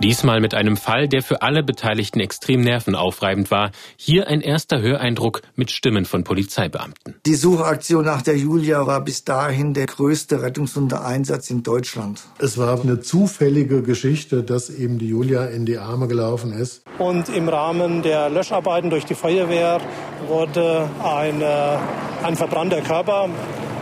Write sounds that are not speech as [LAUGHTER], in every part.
Diesmal mit einem Fall, der für alle Beteiligten extrem nervenaufreibend war. Hier ein erster Höreindruck mit Stimmen von Polizeibeamten. Die Suchaktion nach der Julia war bis dahin der größte Rettungshundeeinsatz in Deutschland. Es war eine zufällige Geschichte, dass eben die Julia in die Arme gelaufen ist. Und im Rahmen der Löscharbeiten durch die Feuerwehr wurde eine, ein verbrannter Körper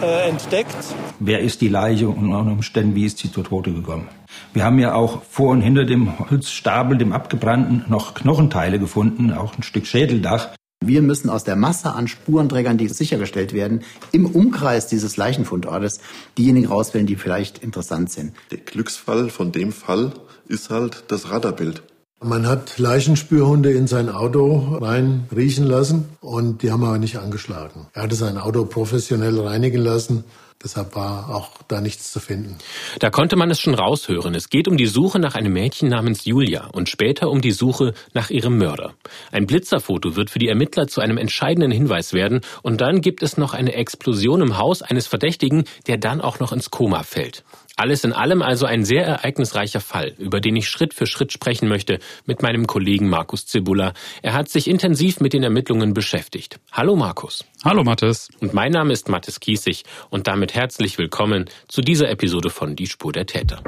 äh, entdeckt. Wer ist die Leiche und unter Umständen, wie ist sie zu Tode gekommen? Wir haben ja auch vor und hinter dem Holzstapel, dem abgebrannten, noch Knochenteile gefunden, auch ein Stück Schädeldach. Wir müssen aus der Masse an Spurenträgern, die sichergestellt werden, im Umkreis dieses Leichenfundortes diejenigen rauswählen, die vielleicht interessant sind. Der Glücksfall von dem Fall ist halt das Radarbild. Man hat Leichenspürhunde in sein Auto rein riechen lassen und die haben aber nicht angeschlagen. Er hatte sein Auto professionell reinigen lassen Deshalb war auch da nichts zu finden. Da konnte man es schon raushören. Es geht um die Suche nach einem Mädchen namens Julia und später um die Suche nach ihrem Mörder. Ein Blitzerfoto wird für die Ermittler zu einem entscheidenden Hinweis werden und dann gibt es noch eine Explosion im Haus eines Verdächtigen, der dann auch noch ins Koma fällt. Alles in allem also ein sehr ereignisreicher Fall, über den ich Schritt für Schritt sprechen möchte mit meinem Kollegen Markus Zibula. Er hat sich intensiv mit den Ermittlungen beschäftigt. Hallo Markus. Hallo Mathis. Und mein Name ist Mathis Kiesig und damit herzlich willkommen zu dieser Episode von Die Spur der Täter.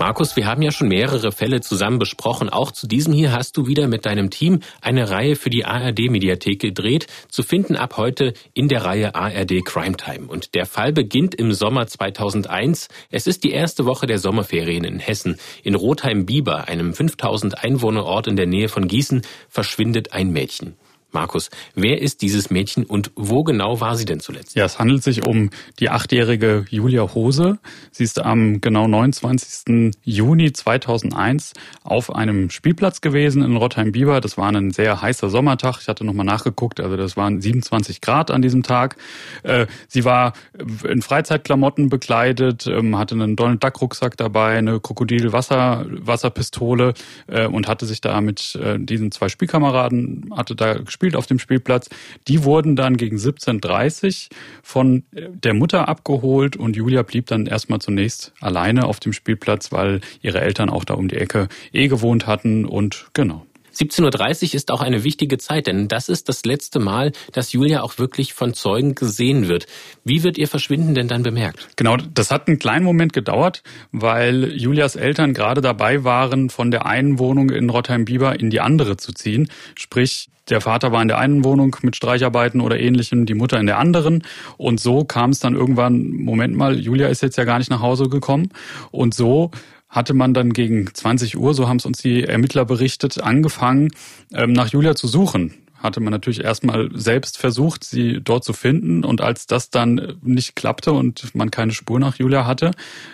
Markus, wir haben ja schon mehrere Fälle zusammen besprochen. Auch zu diesem hier hast du wieder mit deinem Team eine Reihe für die ARD-Mediathek gedreht, zu finden ab heute in der Reihe ARD Crime Time. Und der Fall beginnt im Sommer 2001. Es ist die erste Woche der Sommerferien in Hessen. In Rotheim-Bieber, einem 5000 Einwohnerort in der Nähe von Gießen, verschwindet ein Mädchen. Markus, wer ist dieses Mädchen und wo genau war sie denn zuletzt? Ja, es handelt sich um die achtjährige Julia Hose. Sie ist am genau 29. Juni 2001 auf einem Spielplatz gewesen in Rottheim-Bieber. Das war ein sehr heißer Sommertag. Ich hatte nochmal nachgeguckt, also das waren 27 Grad an diesem Tag. Äh, sie war in Freizeitklamotten bekleidet, ähm, hatte einen Donald Duck Rucksack dabei, eine Krokodil-Wasserpistole äh, und hatte sich da mit äh, diesen zwei Spielkameraden, hatte da gespielt gespielt auf dem Spielplatz. Die wurden dann gegen 17.30 von der Mutter abgeholt und Julia blieb dann erstmal zunächst alleine auf dem Spielplatz, weil ihre Eltern auch da um die Ecke eh gewohnt hatten und genau. 17.30 Uhr ist auch eine wichtige Zeit, denn das ist das letzte Mal, dass Julia auch wirklich von Zeugen gesehen wird. Wie wird ihr Verschwinden denn dann bemerkt? Genau, das hat einen kleinen Moment gedauert, weil Julias Eltern gerade dabei waren, von der einen Wohnung in Rottheim-Bieber in die andere zu ziehen. Sprich, der Vater war in der einen Wohnung mit Streicharbeiten oder ähnlichem, die Mutter in der anderen. Und so kam es dann irgendwann, Moment mal, Julia ist jetzt ja gar nicht nach Hause gekommen. Und so hatte man dann gegen 20 Uhr, so haben es uns die Ermittler berichtet, angefangen, ähm, nach Julia zu suchen. Hatte man natürlich erstmal selbst versucht, sie dort zu finden. Und als das dann nicht klappte und man keine Spur nach Julia hatte,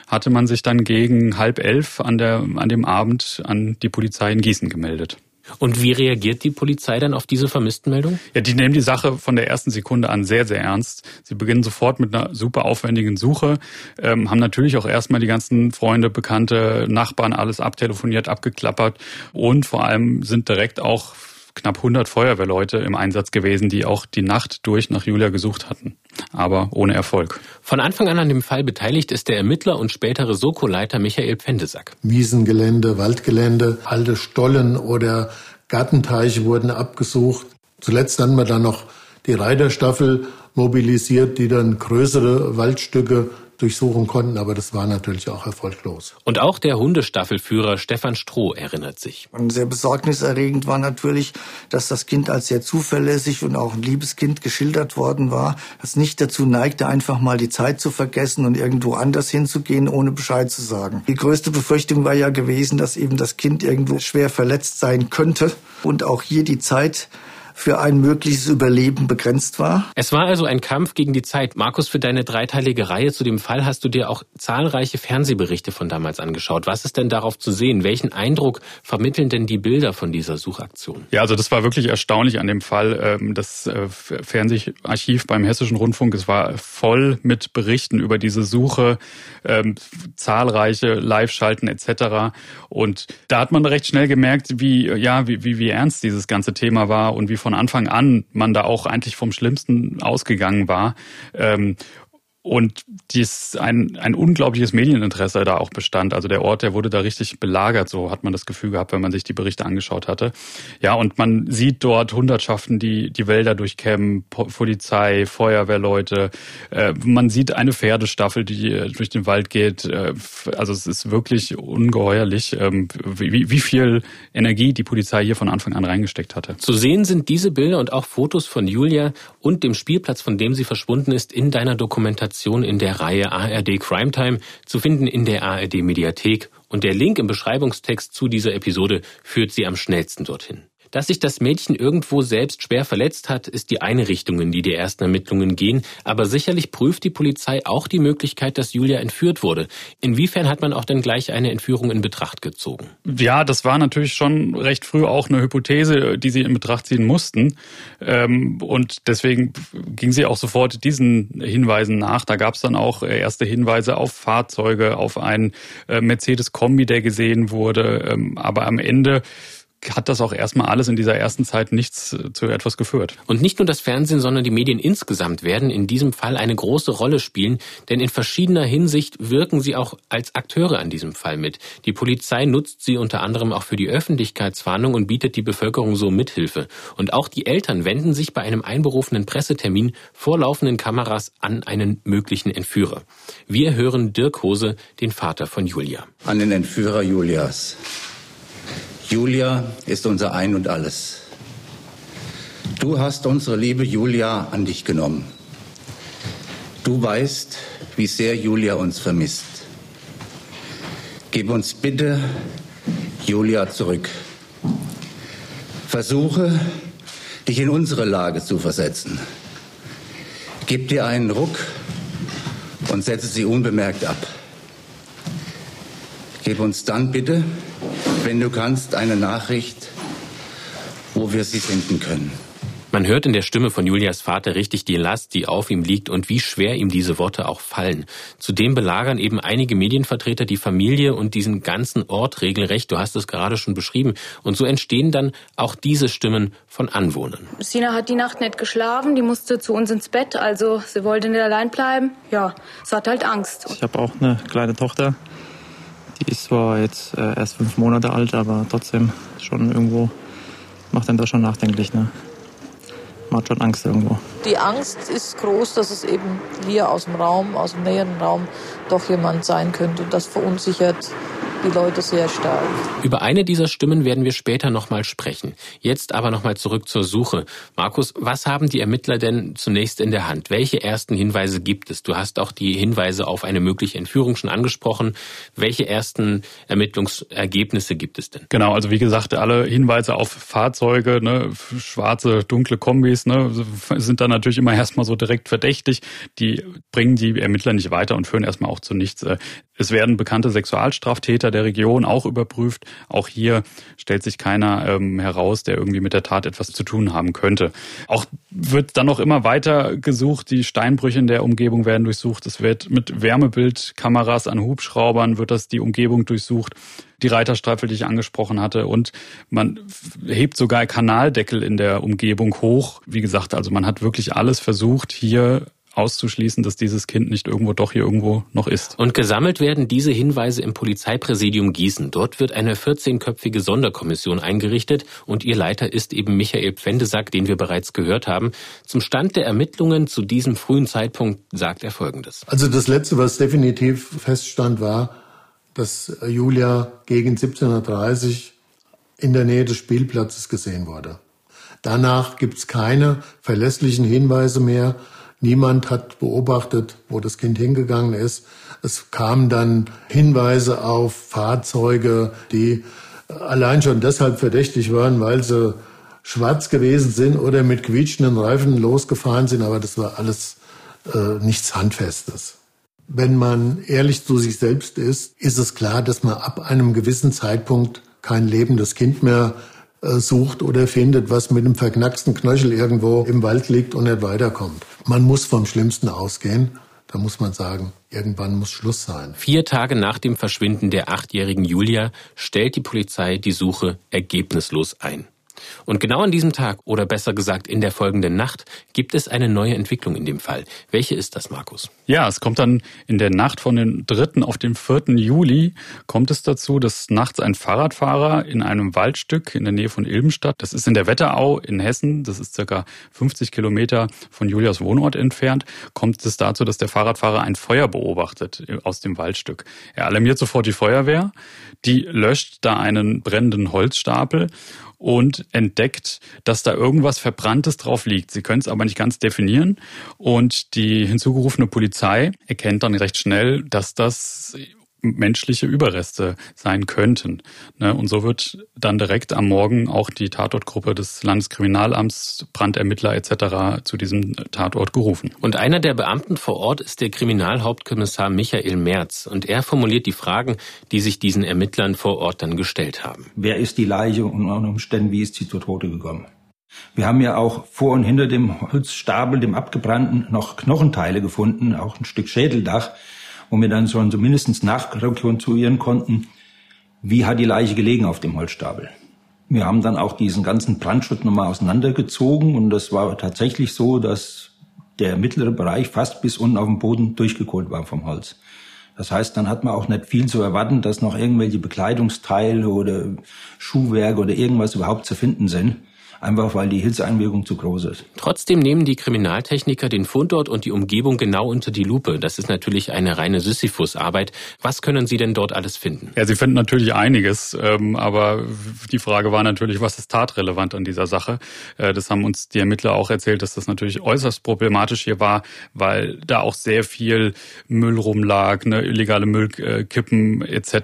hatte man sich dann gegen halb elf an, der, an dem Abend an die Polizei in Gießen gemeldet. Und wie reagiert die Polizei dann auf diese Vermisstenmeldung? Ja, die nehmen die Sache von der ersten Sekunde an sehr, sehr ernst. Sie beginnen sofort mit einer super aufwendigen Suche, ähm, haben natürlich auch erstmal die ganzen Freunde, Bekannte, Nachbarn alles abtelefoniert, abgeklappert und vor allem sind direkt auch knapp 100 Feuerwehrleute im Einsatz gewesen, die auch die Nacht durch nach Julia gesucht hatten, aber ohne Erfolg. Von Anfang an an dem Fall beteiligt ist der Ermittler und spätere Soko-Leiter Michael Pfendesack. Wiesengelände, Waldgelände, alte Stollen oder Gartenteiche wurden abgesucht. Zuletzt haben wir dann noch die Reiterstaffel mobilisiert, die dann größere Waldstücke durchsuchen konnten, aber das war natürlich auch erfolglos. Und auch der Hundestaffelführer Stefan Stroh erinnert sich. Und sehr besorgniserregend war natürlich, dass das Kind als sehr zuverlässig und auch ein liebes Kind geschildert worden war, das nicht dazu neigte, einfach mal die Zeit zu vergessen und irgendwo anders hinzugehen, ohne Bescheid zu sagen. Die größte Befürchtung war ja gewesen, dass eben das Kind irgendwo schwer verletzt sein könnte und auch hier die Zeit für ein mögliches Überleben begrenzt war. Es war also ein Kampf gegen die Zeit. Markus, für deine dreiteilige Reihe zu dem Fall hast du dir auch zahlreiche Fernsehberichte von damals angeschaut. Was ist denn darauf zu sehen? Welchen Eindruck vermitteln denn die Bilder von dieser Suchaktion? Ja, also das war wirklich erstaunlich an dem Fall. Ähm, das äh, Fernseharchiv beim Hessischen Rundfunk, es war voll mit Berichten über diese Suche, ähm, zahlreiche Live-Schalten etc. Und da hat man recht schnell gemerkt, wie, ja, wie, wie, wie ernst dieses ganze Thema war und wie von Anfang an man da auch eigentlich vom Schlimmsten ausgegangen war. Ähm, und dies ein, ein unglaubliches Medieninteresse da auch bestand. Also der Ort, der wurde da richtig belagert, so hat man das Gefühl gehabt, wenn man sich die Berichte angeschaut hatte. Ja, und man sieht dort Hundertschaften, die die Wälder durchkämmen, Polizei, Feuerwehrleute. Äh, man sieht eine Pferdestaffel, die äh, durch den Wald geht. Äh, also es ist wirklich ungeheuerlich, ähm, wie, wie viel Energie die Polizei hier von Anfang an reingesteckt hatte. Zu sehen sind diese Bilder und auch Fotos von Julia und dem Spielplatz, von dem sie verschwunden ist, in deiner Dokumentation Dokumentation in der Reihe ARD Crime Time zu finden in der ARD Mediathek und der Link im Beschreibungstext zu dieser Episode führt Sie am schnellsten dorthin. Dass sich das Mädchen irgendwo selbst schwer verletzt hat, ist die eine Richtung, in die die ersten Ermittlungen gehen. Aber sicherlich prüft die Polizei auch die Möglichkeit, dass Julia entführt wurde. Inwiefern hat man auch dann gleich eine Entführung in Betracht gezogen? Ja, das war natürlich schon recht früh auch eine Hypothese, die sie in Betracht ziehen mussten. Ähm, und deswegen ging sie auch sofort diesen Hinweisen nach. Da gab es dann auch erste Hinweise auf Fahrzeuge, auf einen äh, Mercedes-Kombi, der gesehen wurde. Ähm, aber am Ende hat das auch erstmal alles in dieser ersten Zeit nichts äh, zu etwas geführt. Und nicht nur das Fernsehen, sondern die Medien insgesamt werden in diesem Fall eine große Rolle spielen, denn in verschiedener Hinsicht wirken sie auch als Akteure an diesem Fall mit. Die Polizei nutzt sie unter anderem auch für die Öffentlichkeitswarnung und bietet die Bevölkerung so Mithilfe. Und auch die Eltern wenden sich bei einem einberufenen Pressetermin vor laufenden Kameras an einen möglichen Entführer. Wir hören Dirk Hose, den Vater von Julia. An den Entführer Julias. Julia ist unser Ein und alles. Du hast unsere liebe Julia an dich genommen. Du weißt, wie sehr Julia uns vermisst. Gib uns bitte Julia zurück. Versuche, dich in unsere Lage zu versetzen. Gib dir einen Ruck und setze sie unbemerkt ab. Gib uns dann bitte wenn du kannst, eine Nachricht, wo wir sie finden können. Man hört in der Stimme von Julias Vater richtig die Last, die auf ihm liegt und wie schwer ihm diese Worte auch fallen. Zudem belagern eben einige Medienvertreter die Familie und diesen ganzen Ort regelrecht. Du hast es gerade schon beschrieben. Und so entstehen dann auch diese Stimmen von Anwohnern. Sina hat die Nacht nicht geschlafen, die musste zu uns ins Bett, also sie wollte nicht allein bleiben. Ja, sie hat halt Angst. Ich habe auch eine kleine Tochter. Die ist zwar jetzt äh, erst fünf Monate alt, aber trotzdem schon irgendwo macht einen das schon nachdenklich. Ne? Man hat schon Angst irgendwo. Die Angst ist groß, dass es eben hier aus dem Raum, aus dem näheren Raum doch jemand sein könnte. Und das verunsichert die Leute sehr stark. Über eine dieser Stimmen werden wir später nochmal sprechen. Jetzt aber nochmal zurück zur Suche. Markus, was haben die Ermittler denn zunächst in der Hand? Welche ersten Hinweise gibt es? Du hast auch die Hinweise auf eine mögliche Entführung schon angesprochen. Welche ersten Ermittlungsergebnisse gibt es denn? Genau, also wie gesagt, alle Hinweise auf Fahrzeuge, ne, schwarze, dunkle Kombis, ne, sind dann natürlich immer [LAUGHS] erstmal so direkt verdächtig. Die bringen die Ermittler nicht weiter und führen erstmal auch zu nichts. Es werden bekannte Sexualstraftäter der Region auch überprüft. Auch hier stellt sich keiner ähm, heraus, der irgendwie mit der Tat etwas zu tun haben könnte. Auch wird dann noch immer weiter gesucht. Die Steinbrüche in der Umgebung werden durchsucht. Es wird mit Wärmebildkameras an Hubschraubern wird das die Umgebung durchsucht. Die Reiterstreifen, die ich angesprochen hatte. Und man hebt sogar Kanaldeckel in der Umgebung hoch. Wie gesagt, also man hat wirklich alles versucht, hier auszuschließen, dass dieses Kind nicht irgendwo doch hier irgendwo noch ist. Und gesammelt werden diese Hinweise im Polizeipräsidium Gießen. Dort wird eine 14-köpfige Sonderkommission eingerichtet und ihr Leiter ist eben Michael Pfendesack, den wir bereits gehört haben. Zum Stand der Ermittlungen zu diesem frühen Zeitpunkt sagt er Folgendes. Also das Letzte, was definitiv feststand, war, dass Julia gegen 1730 in der Nähe des Spielplatzes gesehen wurde. Danach gibt es keine verlässlichen Hinweise mehr, Niemand hat beobachtet, wo das Kind hingegangen ist. Es kamen dann Hinweise auf Fahrzeuge, die allein schon deshalb verdächtig waren, weil sie schwarz gewesen sind oder mit quietschenden Reifen losgefahren sind, aber das war alles äh, nichts Handfestes. Wenn man ehrlich zu sich selbst ist, ist es klar, dass man ab einem gewissen Zeitpunkt kein lebendes Kind mehr äh, sucht oder findet, was mit einem verknacksten Knöchel irgendwo im Wald liegt und nicht weiterkommt. Man muss vom Schlimmsten ausgehen. Da muss man sagen, irgendwann muss Schluss sein. Vier Tage nach dem Verschwinden der achtjährigen Julia stellt die Polizei die Suche ergebnislos ein. Und genau an diesem Tag, oder besser gesagt in der folgenden Nacht, gibt es eine neue Entwicklung in dem Fall. Welche ist das, Markus? Ja, es kommt dann in der Nacht von den 3. auf den 4. Juli, kommt es dazu, dass nachts ein Fahrradfahrer in einem Waldstück in der Nähe von Ilbenstadt, das ist in der Wetterau in Hessen, das ist circa 50 Kilometer von Julias Wohnort entfernt, kommt es dazu, dass der Fahrradfahrer ein Feuer beobachtet aus dem Waldstück. Er alarmiert sofort die Feuerwehr, die löscht da einen brennenden Holzstapel und entdeckt, dass da irgendwas Verbranntes drauf liegt. Sie können es aber nicht ganz definieren. Und die hinzugerufene Polizei erkennt dann recht schnell, dass das menschliche Überreste sein könnten. Ne? Und so wird dann direkt am Morgen auch die Tatortgruppe des Landeskriminalamts, Brandermittler etc. zu diesem Tatort gerufen. Und einer der Beamten vor Ort ist der Kriminalhauptkommissar Michael Merz. Und er formuliert die Fragen, die sich diesen Ermittlern vor Ort dann gestellt haben. Wer ist die Leiche und unter Umständen, wie ist sie zu Tode gekommen? Wir haben ja auch vor und hinter dem Holzstapel, dem abgebrannten, noch Knochenteile gefunden, auch ein Stück Schädeldach wo wir dann schon zumindest nachrekonstruieren konnten, wie hat die Leiche gelegen auf dem Holzstapel. Wir haben dann auch diesen ganzen Brandschutz nochmal auseinandergezogen und das war tatsächlich so, dass der mittlere Bereich fast bis unten auf dem Boden durchgekohlt war vom Holz. Das heißt, dann hat man auch nicht viel zu erwarten, dass noch irgendwelche Bekleidungsteile oder Schuhwerke oder irgendwas überhaupt zu finden sind einfach weil die Hitzeeinwirkung zu groß ist. Trotzdem nehmen die Kriminaltechniker den Fundort und die Umgebung genau unter die Lupe. Das ist natürlich eine reine Sisyphus-Arbeit. Was können Sie denn dort alles finden? Ja, Sie finden natürlich einiges, ähm, aber die Frage war natürlich, was ist tatrelevant an dieser Sache? Äh, das haben uns die Ermittler auch erzählt, dass das natürlich äußerst problematisch hier war, weil da auch sehr viel Müll rumlag, ne, illegale Müllkippen etc.,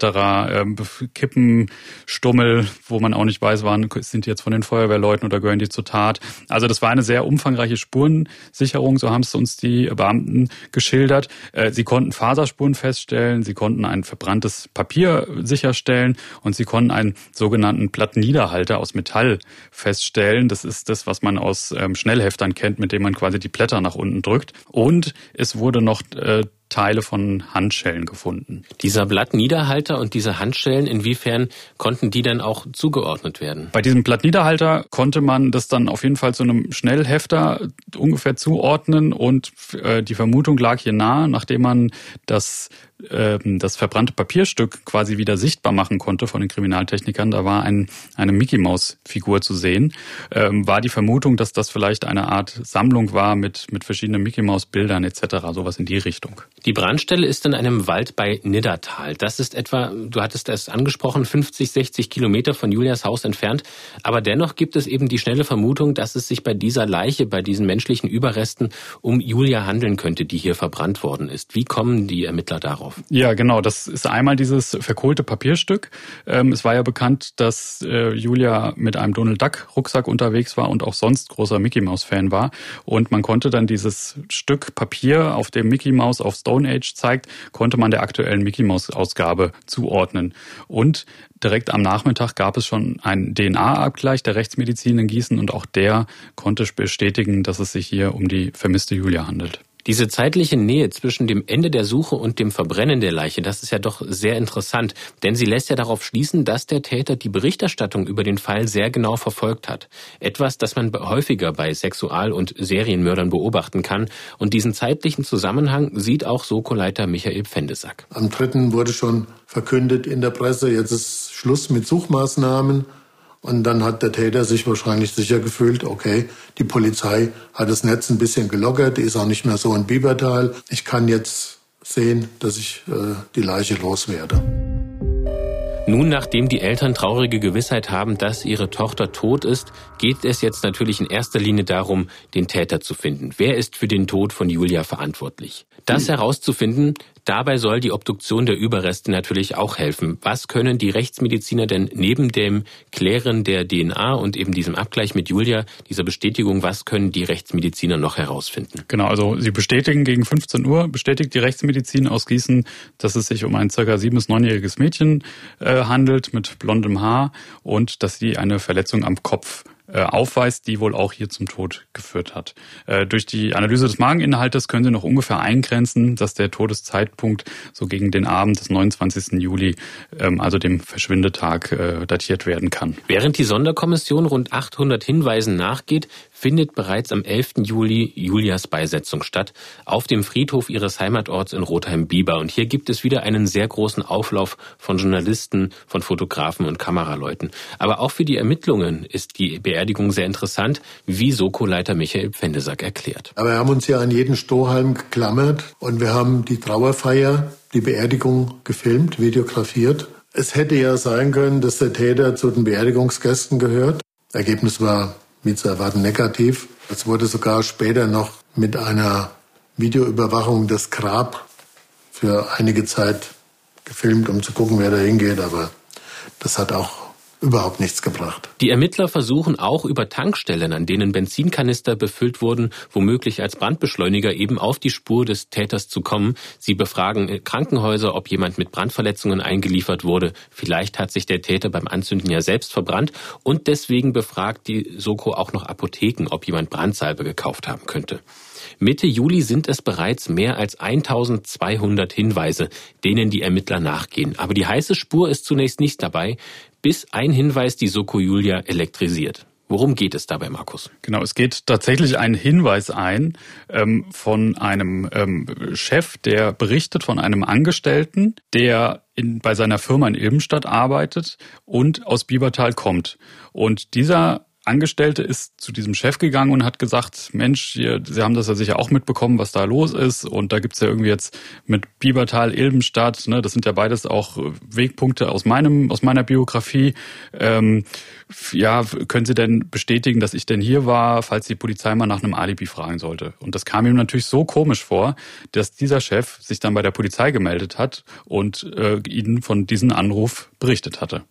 ähm, Kippenstummel, wo man auch nicht weiß, waren sind jetzt von den Feuerwehrleuten Leuten oder gehören die zur Tat. Also das war eine sehr umfangreiche Spurensicherung, so haben es uns die Beamten geschildert. Äh, sie konnten Faserspuren feststellen, sie konnten ein verbranntes Papier sicherstellen und sie konnten einen sogenannten Plattenniederhalter aus Metall feststellen. Das ist das, was man aus ähm, Schnellheftern kennt, mit dem man quasi die Blätter nach unten drückt. Und es wurde noch äh, Teile von Handschellen gefunden. Dieser Blattniederhalter und diese Handschellen, inwiefern konnten die dann auch zugeordnet werden? Bei diesem Blattniederhalter konnte man das dann auf jeden Fall zu einem Schnellhefter ungefähr zuordnen und äh, die Vermutung lag hier nahe, nachdem man das ähm, das verbrannte Papierstück quasi wieder sichtbar machen konnte von den Kriminaltechnikern, da war ein, eine Mickey Maus Figur zu sehen, ähm, war die Vermutung, dass das vielleicht eine Art Sammlung war mit, mit verschiedenen Mickey Maus Bildern etc., sowas in die Richtung. Die Brandstelle ist in einem Wald bei Niddertal. Das ist etwa, du hattest es angesprochen, 50, 60 Kilometer von Julias Haus entfernt. Aber dennoch gibt es eben die schnelle Vermutung, dass es sich bei dieser Leiche, bei diesen menschlichen Überresten um Julia handeln könnte, die hier verbrannt worden ist. Wie kommen die Ermittler darauf? Drauf. Ja, genau. Das ist einmal dieses verkohlte Papierstück. Ähm, es war ja bekannt, dass äh, Julia mit einem Donald Duck Rucksack unterwegs war und auch sonst großer Mickey Mouse Fan war. Und man konnte dann dieses Stück Papier, auf dem Mickey Mouse auf Stone Age zeigt, konnte man der aktuellen Mickey Mouse Ausgabe zuordnen. Und direkt am Nachmittag gab es schon einen DNA-Abgleich der Rechtsmedizin in Gießen und auch der konnte bestätigen, dass es sich hier um die vermisste Julia handelt. Diese zeitliche Nähe zwischen dem Ende der Suche und dem Verbrennen der Leiche, das ist ja doch sehr interessant, denn sie lässt ja darauf schließen, dass der Täter die Berichterstattung über den Fall sehr genau verfolgt hat. Etwas, das man häufiger bei Sexual- und Serienmördern beobachten kann. Und diesen zeitlichen Zusammenhang sieht auch Soko-Leiter Michael Pfendesack. Am dritten wurde schon verkündet in der Presse, jetzt ist Schluss mit Suchmaßnahmen. Und dann hat der Täter sich wahrscheinlich sicher gefühlt, okay, die Polizei hat das Netz ein bisschen gelockert, die ist auch nicht mehr so in Biebertal. Ich kann jetzt sehen, dass ich äh, die Leiche loswerde. Nun, nachdem die Eltern traurige Gewissheit haben, dass ihre Tochter tot ist, geht es jetzt natürlich in erster Linie darum, den Täter zu finden. Wer ist für den Tod von Julia verantwortlich? Das herauszufinden, Dabei soll die Obduktion der Überreste natürlich auch helfen. Was können die Rechtsmediziner denn neben dem Klären der DNA und eben diesem Abgleich mit Julia, dieser Bestätigung, was können die Rechtsmediziner noch herausfinden? Genau, also sie bestätigen gegen 15 Uhr, bestätigt die Rechtsmedizin aus Gießen, dass es sich um ein circa sieben- bis neunjähriges Mädchen äh, handelt mit blondem Haar und dass sie eine Verletzung am Kopf aufweist, die wohl auch hier zum Tod geführt hat. Äh, durch die Analyse des Mageninhaltes können Sie noch ungefähr eingrenzen, dass der Todeszeitpunkt so gegen den Abend des 29. Juli, ähm, also dem Verschwindetag, äh, datiert werden kann. Während die Sonderkommission rund 800 Hinweisen nachgeht, findet bereits am 11. Juli Julias Beisetzung statt, auf dem Friedhof ihres Heimatorts in Rotheim-Bieber. Und hier gibt es wieder einen sehr großen Auflauf von Journalisten, von Fotografen und Kameraleuten. Aber auch für die Ermittlungen ist die Beerdigung sehr interessant, wie Soko-Leiter Michael Pfendesack erklärt. Aber wir haben uns ja an jeden Strohhalm geklammert und wir haben die Trauerfeier, die Beerdigung gefilmt, videografiert. Es hätte ja sein können, dass der Täter zu den Beerdigungsgästen gehört. Ergebnis war wie zu erwarten negativ. Es wurde sogar später noch mit einer Videoüberwachung das Grab für einige Zeit gefilmt, um zu gucken, wer da hingeht. Aber das hat auch überhaupt nichts gebracht. Die Ermittler versuchen auch über Tankstellen, an denen Benzinkanister befüllt wurden, womöglich als Brandbeschleuniger eben auf die Spur des Täters zu kommen. Sie befragen Krankenhäuser, ob jemand mit Brandverletzungen eingeliefert wurde. Vielleicht hat sich der Täter beim Anzünden ja selbst verbrannt und deswegen befragt die Soko auch noch Apotheken, ob jemand Brandsalbe gekauft haben könnte. Mitte Juli sind es bereits mehr als 1200 Hinweise, denen die Ermittler nachgehen. Aber die heiße Spur ist zunächst nicht dabei, bis ein Hinweis die Soko Julia elektrisiert. Worum geht es dabei, Markus? Genau, es geht tatsächlich ein Hinweis ein ähm, von einem ähm, Chef, der berichtet von einem Angestellten, der in, bei seiner Firma in Ilbenstadt arbeitet und aus Biebertal kommt. Und dieser Angestellte ist zu diesem Chef gegangen und hat gesagt, Mensch, hier, Sie haben das ja sicher auch mitbekommen, was da los ist. Und da gibt's ja irgendwie jetzt mit Biebertal, Ilbenstadt, ne, das sind ja beides auch Wegpunkte aus meinem, aus meiner Biografie. Ähm, ja, können Sie denn bestätigen, dass ich denn hier war, falls die Polizei mal nach einem Alibi fragen sollte? Und das kam ihm natürlich so komisch vor, dass dieser Chef sich dann bei der Polizei gemeldet hat und äh, ihnen von diesem Anruf berichtet hatte.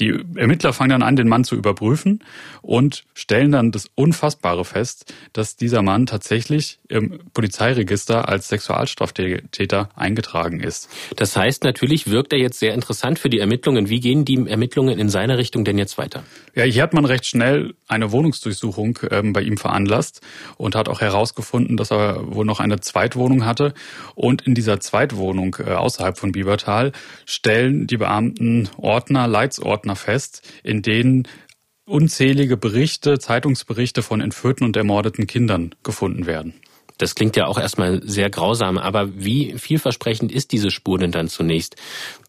Die Ermittler fangen dann an, den Mann zu überprüfen und stellen dann das Unfassbare fest, dass dieser Mann tatsächlich im Polizeiregister als Sexualstraftäter eingetragen ist. Das heißt, natürlich wirkt er jetzt sehr interessant für die Ermittlungen. Wie gehen die Ermittlungen in seiner Richtung denn jetzt weiter? Ja, hier hat man recht schnell eine Wohnungsdurchsuchung ähm, bei ihm veranlasst und hat auch herausgefunden, dass er wohl noch eine Zweitwohnung hatte. Und in dieser Zweitwohnung äh, außerhalb von Biebertal stellen die Beamten Ordner, Leitsordner fest, in denen unzählige Berichte, Zeitungsberichte von entführten und ermordeten Kindern gefunden werden. Das klingt ja auch erstmal sehr grausam, aber wie vielversprechend ist diese Spur denn dann zunächst?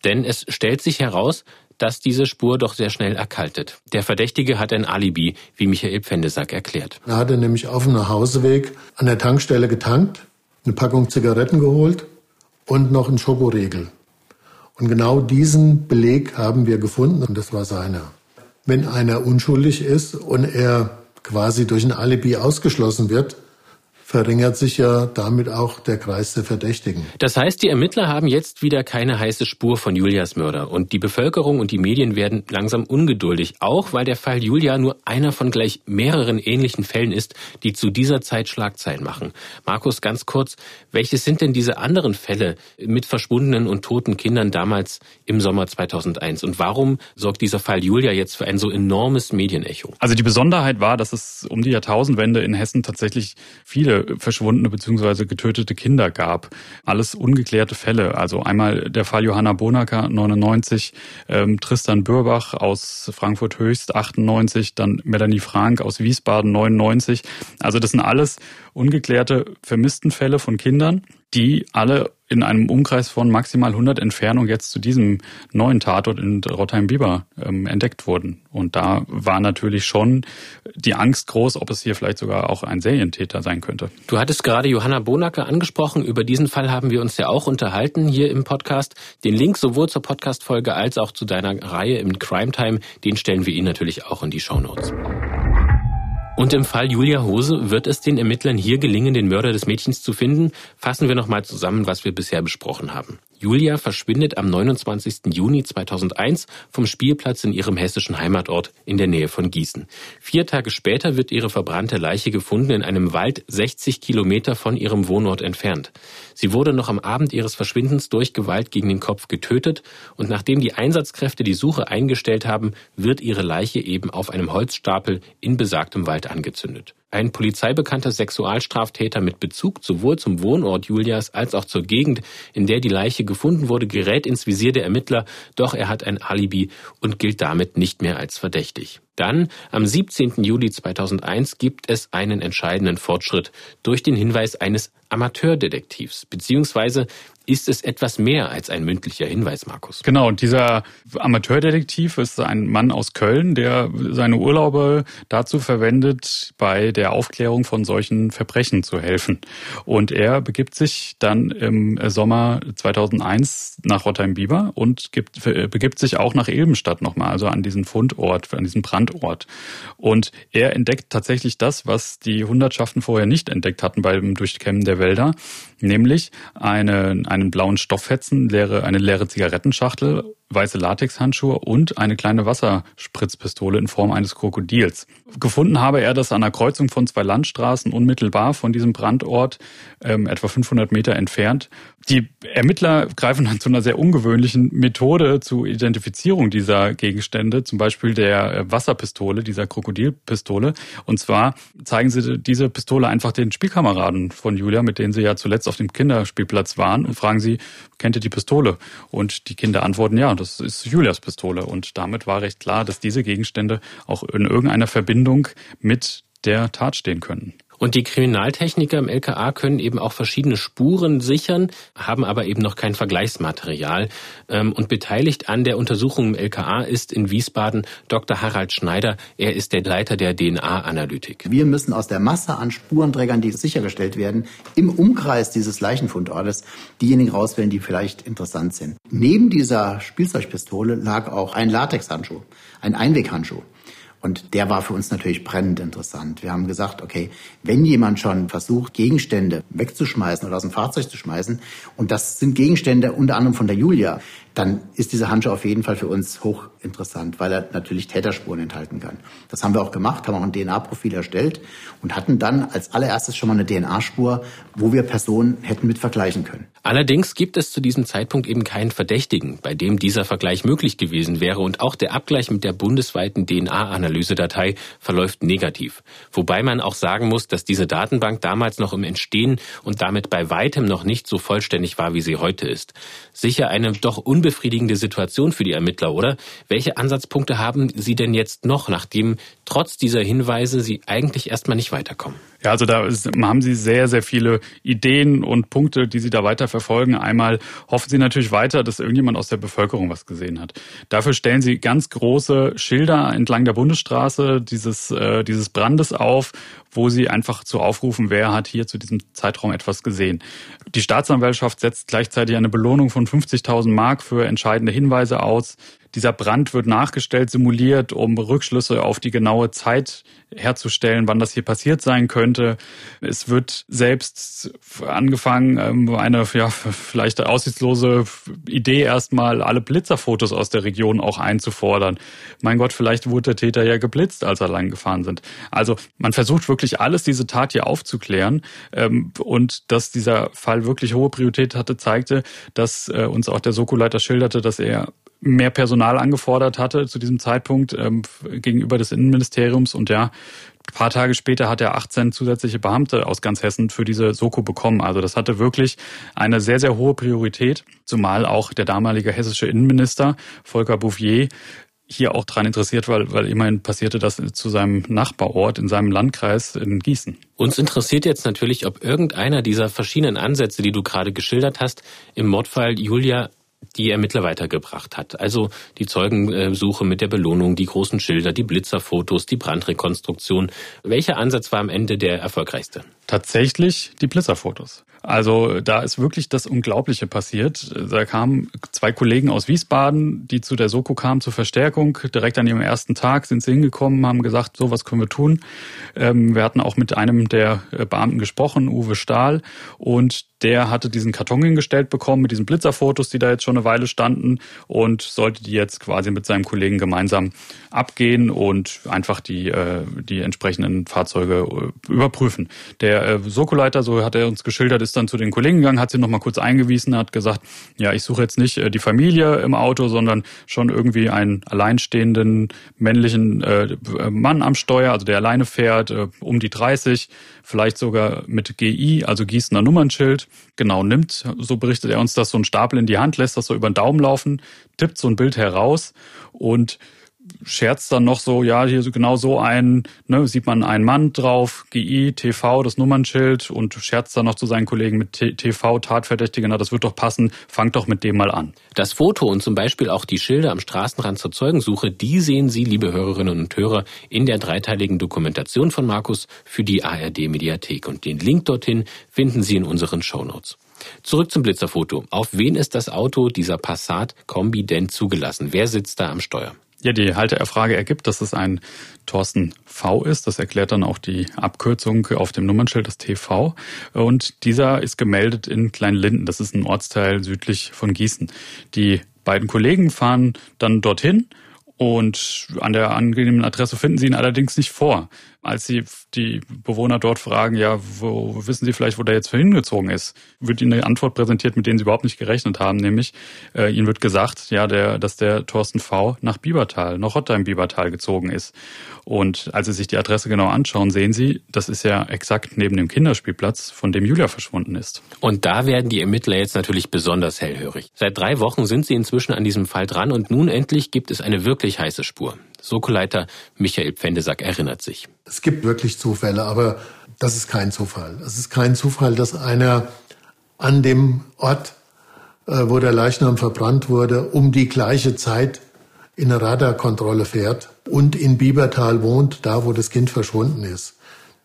Denn es stellt sich heraus, dass diese Spur doch sehr schnell erkaltet. Der Verdächtige hat ein Alibi, wie Michael Pfendesack erklärt. Er hatte nämlich auf dem Nachhauseweg an der Tankstelle getankt, eine Packung Zigaretten geholt und noch einen Schokoriegel. Und genau diesen Beleg haben wir gefunden und das war seiner. Wenn einer unschuldig ist und er quasi durch ein Alibi ausgeschlossen wird, verringert sich ja damit auch der Kreis der Verdächtigen. Das heißt, die Ermittler haben jetzt wieder keine heiße Spur von Julias Mörder und die Bevölkerung und die Medien werden langsam ungeduldig, auch weil der Fall Julia nur einer von gleich mehreren ähnlichen Fällen ist, die zu dieser Zeit Schlagzeilen machen. Markus, ganz kurz, welche sind denn diese anderen Fälle mit verschwundenen und toten Kindern damals im Sommer 2001 und warum sorgt dieser Fall Julia jetzt für ein so enormes Medienecho? Also die Besonderheit war, dass es um die Jahrtausendwende in Hessen tatsächlich viele verschwundene bzw. getötete Kinder gab. Alles ungeklärte Fälle. Also einmal der Fall Johanna Bonacker 99, ähm, Tristan Bürbach aus Frankfurt Höchst 98, dann Melanie Frank aus Wiesbaden 99. Also das sind alles ungeklärte Vermisstenfälle von Kindern, die alle in einem Umkreis von maximal 100 Entfernung jetzt zu diesem neuen Tatort in Rottheim-Bieber ähm, entdeckt wurden. Und da war natürlich schon die Angst groß, ob es hier vielleicht sogar auch ein Serientäter sein könnte. Du hattest gerade Johanna Bonacke angesprochen. Über diesen Fall haben wir uns ja auch unterhalten hier im Podcast. Den Link sowohl zur Podcast-Folge als auch zu deiner Reihe im Crime Time, den stellen wir Ihnen natürlich auch in die Show Notes. Und im Fall Julia Hose wird es den Ermittlern hier gelingen, den Mörder des Mädchens zu finden. Fassen wir nochmal zusammen, was wir bisher besprochen haben. Julia verschwindet am 29. Juni 2001 vom Spielplatz in ihrem hessischen Heimatort in der Nähe von Gießen. Vier Tage später wird ihre verbrannte Leiche gefunden in einem Wald 60 Kilometer von ihrem Wohnort entfernt. Sie wurde noch am Abend ihres Verschwindens durch Gewalt gegen den Kopf getötet und nachdem die Einsatzkräfte die Suche eingestellt haben, wird ihre Leiche eben auf einem Holzstapel in besagtem Wald angezündet. Ein polizeibekannter Sexualstraftäter mit Bezug sowohl zum Wohnort Julias als auch zur Gegend, in der die Leiche gefunden wurde, gerät ins Visier der Ermittler, doch er hat ein Alibi und gilt damit nicht mehr als verdächtig. Dann, am 17. Juli 2001, gibt es einen entscheidenden Fortschritt durch den Hinweis eines Amateurdetektivs, beziehungsweise ist es etwas mehr als ein mündlicher Hinweis, Markus. Genau, und dieser Amateurdetektiv ist ein Mann aus Köln, der seine Urlaube dazu verwendet, bei der Aufklärung von solchen Verbrechen zu helfen. Und er begibt sich dann im Sommer 2001 nach Rottheim-Bieber und gibt, begibt sich auch nach Ilbenstadt nochmal, also an diesen Fundort, an diesen Brandort. Und er entdeckt tatsächlich das, was die Hundertschaften vorher nicht entdeckt hatten beim Durchkämmen der Wälder, nämlich eine, einen blauen Stofffetzen, leere, eine leere Zigarettenschachtel weiße Latexhandschuhe und eine kleine Wasserspritzpistole in Form eines Krokodils. Gefunden habe er das an der Kreuzung von zwei Landstraßen unmittelbar von diesem Brandort, ähm, etwa 500 Meter entfernt. Die Ermittler greifen dann zu einer sehr ungewöhnlichen Methode zur Identifizierung dieser Gegenstände, zum Beispiel der äh, Wasserpistole, dieser Krokodilpistole. Und zwar zeigen sie diese Pistole einfach den Spielkameraden von Julia, mit denen sie ja zuletzt auf dem Kinderspielplatz waren, und fragen sie, kennt ihr die Pistole? Und die Kinder antworten ja das ist Julias Pistole. Und damit war recht klar, dass diese Gegenstände auch in irgendeiner Verbindung mit der Tat stehen können. Und die Kriminaltechniker im LKA können eben auch verschiedene Spuren sichern, haben aber eben noch kein Vergleichsmaterial. Ähm, und beteiligt an der Untersuchung im LKA ist in Wiesbaden Dr. Harald Schneider. Er ist der Leiter der DNA-Analytik. Wir müssen aus der Masse an Spurenträgern, die sichergestellt werden, im Umkreis dieses Leichenfundortes diejenigen rauswählen, die vielleicht interessant sind. Neben dieser Spielzeugpistole lag auch ein Latexhandschuh, ein Einweghandschuh. Und der war für uns natürlich brennend interessant. Wir haben gesagt, okay, wenn jemand schon versucht, Gegenstände wegzuschmeißen oder aus dem Fahrzeug zu schmeißen, und das sind Gegenstände unter anderem von der Julia, dann ist dieser Handschuh auf jeden Fall für uns hochinteressant, weil er natürlich Täterspuren enthalten kann. Das haben wir auch gemacht, haben auch ein DNA-Profil erstellt und hatten dann als allererstes schon mal eine DNA-Spur, wo wir Personen hätten mit vergleichen können. Allerdings gibt es zu diesem Zeitpunkt eben keinen Verdächtigen, bei dem dieser Vergleich möglich gewesen wäre und auch der Abgleich mit der bundesweiten DNA-Analysedatei verläuft negativ. Wobei man auch sagen muss, dass diese Datenbank damals noch im Entstehen und damit bei weitem noch nicht so vollständig war, wie sie heute ist. Sicher eine doch unbefriedigende Situation für die Ermittler, oder? Welche Ansatzpunkte haben Sie denn jetzt noch, nachdem trotz dieser Hinweise Sie eigentlich erstmal nicht weiterkommen? Ja, also da haben Sie sehr, sehr viele Ideen und Punkte, die Sie da weiter verfolgen. Einmal hoffen Sie natürlich weiter, dass irgendjemand aus der Bevölkerung was gesehen hat. Dafür stellen Sie ganz große Schilder entlang der Bundesstraße dieses, äh, dieses Brandes auf, wo Sie einfach zu aufrufen, wer hat hier zu diesem Zeitraum etwas gesehen. Die Staatsanwaltschaft setzt gleichzeitig eine Belohnung von 50.000 Mark für entscheidende Hinweise aus. Dieser Brand wird nachgestellt, simuliert, um Rückschlüsse auf die genaue Zeit herzustellen, wann das hier passiert sein könnte. Es wird selbst angefangen, ähm, eine ja, vielleicht aussichtslose Idee erstmal, alle Blitzerfotos aus der Region auch einzufordern. Mein Gott, vielleicht wurde der Täter ja geblitzt, als er lang gefahren sind. Also man versucht wirklich alles, diese Tat hier aufzuklären. Ähm, und dass dieser Fall wirklich hohe Priorität hatte, zeigte, dass äh, uns auch der Soko-Leiter schilderte, dass er mehr Personal angefordert hatte zu diesem Zeitpunkt ähm, gegenüber des Innenministeriums. Und ja, ein paar Tage später hat er 18 zusätzliche Beamte aus ganz Hessen für diese Soko bekommen. Also das hatte wirklich eine sehr, sehr hohe Priorität, zumal auch der damalige hessische Innenminister Volker Bouffier hier auch dran interessiert, weil, weil immerhin passierte das zu seinem Nachbarort in seinem Landkreis in Gießen. Uns interessiert jetzt natürlich, ob irgendeiner dieser verschiedenen Ansätze, die du gerade geschildert hast, im Mordfall Julia die Ermittler weitergebracht hat. Also die Zeugensuche mit der Belohnung, die großen Schilder, die Blitzerfotos, die Brandrekonstruktion. Welcher Ansatz war am Ende der erfolgreichste? Tatsächlich die Blitzerfotos. Also da ist wirklich das Unglaubliche passiert. Da kamen zwei Kollegen aus Wiesbaden, die zu der Soko kamen zur Verstärkung. Direkt an ihrem ersten Tag sind sie hingekommen, haben gesagt, so was können wir tun. Ähm, wir hatten auch mit einem der äh, Beamten gesprochen, Uwe Stahl, und der hatte diesen Karton hingestellt bekommen mit diesen Blitzerfotos, die da jetzt schon eine Weile standen und sollte die jetzt quasi mit seinem Kollegen gemeinsam abgehen und einfach die, äh, die entsprechenden Fahrzeuge äh, überprüfen. Der Sokoleiter, so hat er uns geschildert, ist dann zu den Kollegen gegangen, hat sie nochmal kurz eingewiesen, hat gesagt, ja, ich suche jetzt nicht äh, die Familie im Auto, sondern schon irgendwie einen alleinstehenden männlichen äh, Mann am Steuer, also der alleine fährt, äh, um die 30, vielleicht sogar mit GI, also Gießener Nummernschild, genau nimmt, so berichtet er uns das, so einen Stapel in die Hand, lässt das so über den Daumen laufen, tippt so ein Bild heraus und scherzt dann noch so, ja, hier so genau so ein, ne, sieht man einen Mann drauf, GI, TV, das Nummernschild und scherzt dann noch zu seinen Kollegen mit TV, Tatverdächtiger, na, das wird doch passen, fangt doch mit dem mal an. Das Foto und zum Beispiel auch die Schilder am Straßenrand zur Zeugensuche, die sehen Sie, liebe Hörerinnen und Hörer, in der dreiteiligen Dokumentation von Markus für die ARD Mediathek und den Link dorthin finden Sie in unseren Shownotes. Zurück zum Blitzerfoto. Auf wen ist das Auto dieser Passat Kombi denn zugelassen? Wer sitzt da am Steuer? Ja, die Haltererfrage ergibt, dass es ein Thorsten V ist. Das erklärt dann auch die Abkürzung auf dem Nummernschild, das TV. Und dieser ist gemeldet in Kleinlinden. Das ist ein Ortsteil südlich von Gießen. Die beiden Kollegen fahren dann dorthin und an der angenehmen Adresse finden sie ihn allerdings nicht vor als sie die Bewohner dort fragen, ja, wo wissen Sie vielleicht, wo der jetzt hingezogen ist, wird ihnen eine Antwort präsentiert, mit denen sie überhaupt nicht gerechnet haben, nämlich äh, ihnen wird gesagt, ja, der, dass der Thorsten V nach Biebertal, nach Rottheim-Biebertal gezogen ist. Und als sie sich die Adresse genau anschauen, sehen sie, das ist ja exakt neben dem Kinderspielplatz, von dem Julia verschwunden ist. Und da werden die Ermittler jetzt natürlich besonders hellhörig. Seit drei Wochen sind sie inzwischen an diesem Fall dran und nun endlich gibt es eine wirklich heiße Spur. Sokoleiter Michael Pfendesack erinnert sich. Es gibt wirklich Zufälle, aber das ist kein Zufall. Es ist kein Zufall, dass einer an dem Ort, äh, wo der Leichnam verbrannt wurde, um die gleiche Zeit in eine Radarkontrolle fährt und in Biebertal wohnt, da wo das Kind verschwunden ist.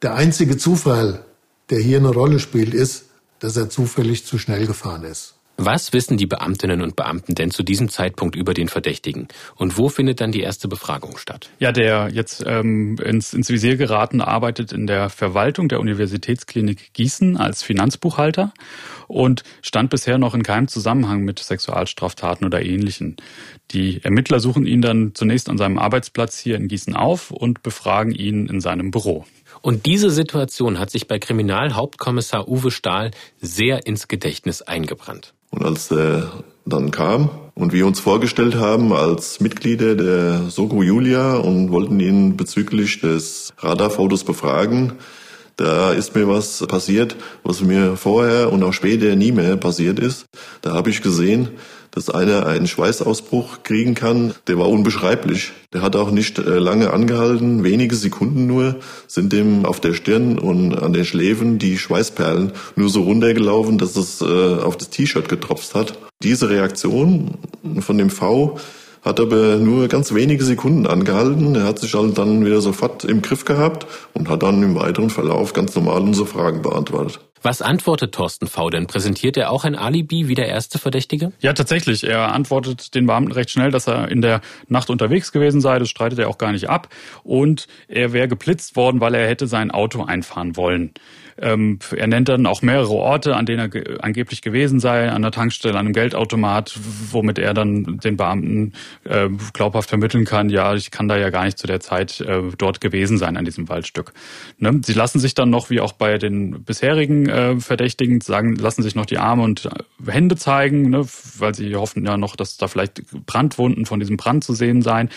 Der einzige Zufall, der hier eine Rolle spielt, ist, dass er zufällig zu schnell gefahren ist. Was wissen die Beamtinnen und Beamten denn zu diesem Zeitpunkt über den Verdächtigen? Und wo findet dann die erste Befragung statt? Ja, der jetzt ähm, ins, ins Visier geraten arbeitet in der Verwaltung der Universitätsklinik Gießen als Finanzbuchhalter und stand bisher noch in keinem Zusammenhang mit Sexualstraftaten oder Ähnlichen. Die Ermittler suchen ihn dann zunächst an seinem Arbeitsplatz hier in Gießen auf und befragen ihn in seinem Büro. Und diese Situation hat sich bei Kriminalhauptkommissar Uwe Stahl sehr ins Gedächtnis eingebrannt. Und als er dann kam und wir uns vorgestellt haben als Mitglieder der Soko Julia und wollten ihn bezüglich des Radarfotos befragen, da ist mir was passiert, was mir vorher und auch später nie mehr passiert ist. Da habe ich gesehen, dass einer einen Schweißausbruch kriegen kann, der war unbeschreiblich. Der hat auch nicht äh, lange angehalten, wenige Sekunden nur sind dem auf der Stirn und an den Schläfen die Schweißperlen nur so runtergelaufen, dass es äh, auf das T-Shirt getropft hat. Diese Reaktion von dem V hat aber nur ganz wenige Sekunden angehalten. Er hat sich halt dann wieder sofort im Griff gehabt und hat dann im weiteren Verlauf ganz normal unsere Fragen beantwortet. Was antwortet Thorsten V. denn? Präsentiert er auch ein Alibi wie der erste Verdächtige? Ja, tatsächlich. Er antwortet den Beamten recht schnell, dass er in der Nacht unterwegs gewesen sei. Das streitet er auch gar nicht ab. Und er wäre geblitzt worden, weil er hätte sein Auto einfahren wollen. Ähm, er nennt dann auch mehrere Orte, an denen er angeblich gewesen sei, an der Tankstelle, an einem Geldautomat, womit er dann den Beamten äh, glaubhaft vermitteln kann, ja, ich kann da ja gar nicht zu der Zeit äh, dort gewesen sein an diesem Waldstück. Ne? Sie lassen sich dann noch, wie auch bei den bisherigen äh, Verdächtigen, sagen, lassen sich noch die Arme und Hände zeigen, ne? weil sie hoffen ja noch, dass da vielleicht Brandwunden von diesem Brand zu sehen seien.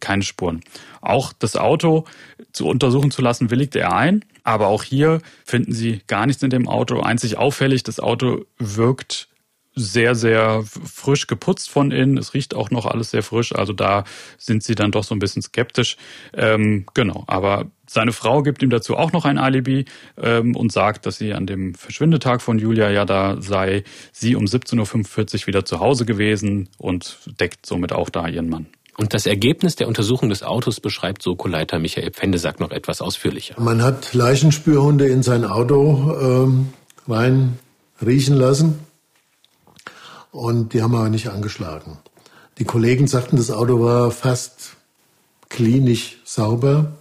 Keine Spuren. Auch das Auto zu untersuchen zu lassen, willigte er ein. Aber auch hier finden Sie gar nichts in dem Auto. Einzig auffällig, das Auto wirkt sehr, sehr frisch geputzt von innen. Es riecht auch noch alles sehr frisch. Also da sind sie dann doch so ein bisschen skeptisch. Ähm, genau, aber seine Frau gibt ihm dazu auch noch ein Alibi ähm, und sagt, dass sie an dem Verschwindetag von Julia ja da sei, sie um 17.45 Uhr wieder zu Hause gewesen und deckt somit auch da ihren Mann. Und das Ergebnis der Untersuchung des Autos beschreibt Soko-Leiter Michael Pfendesack noch etwas ausführlicher. Man hat Leichenspürhunde in sein Auto ähm, rein riechen lassen und die haben aber nicht angeschlagen. Die Kollegen sagten, das Auto war fast klinisch sauber.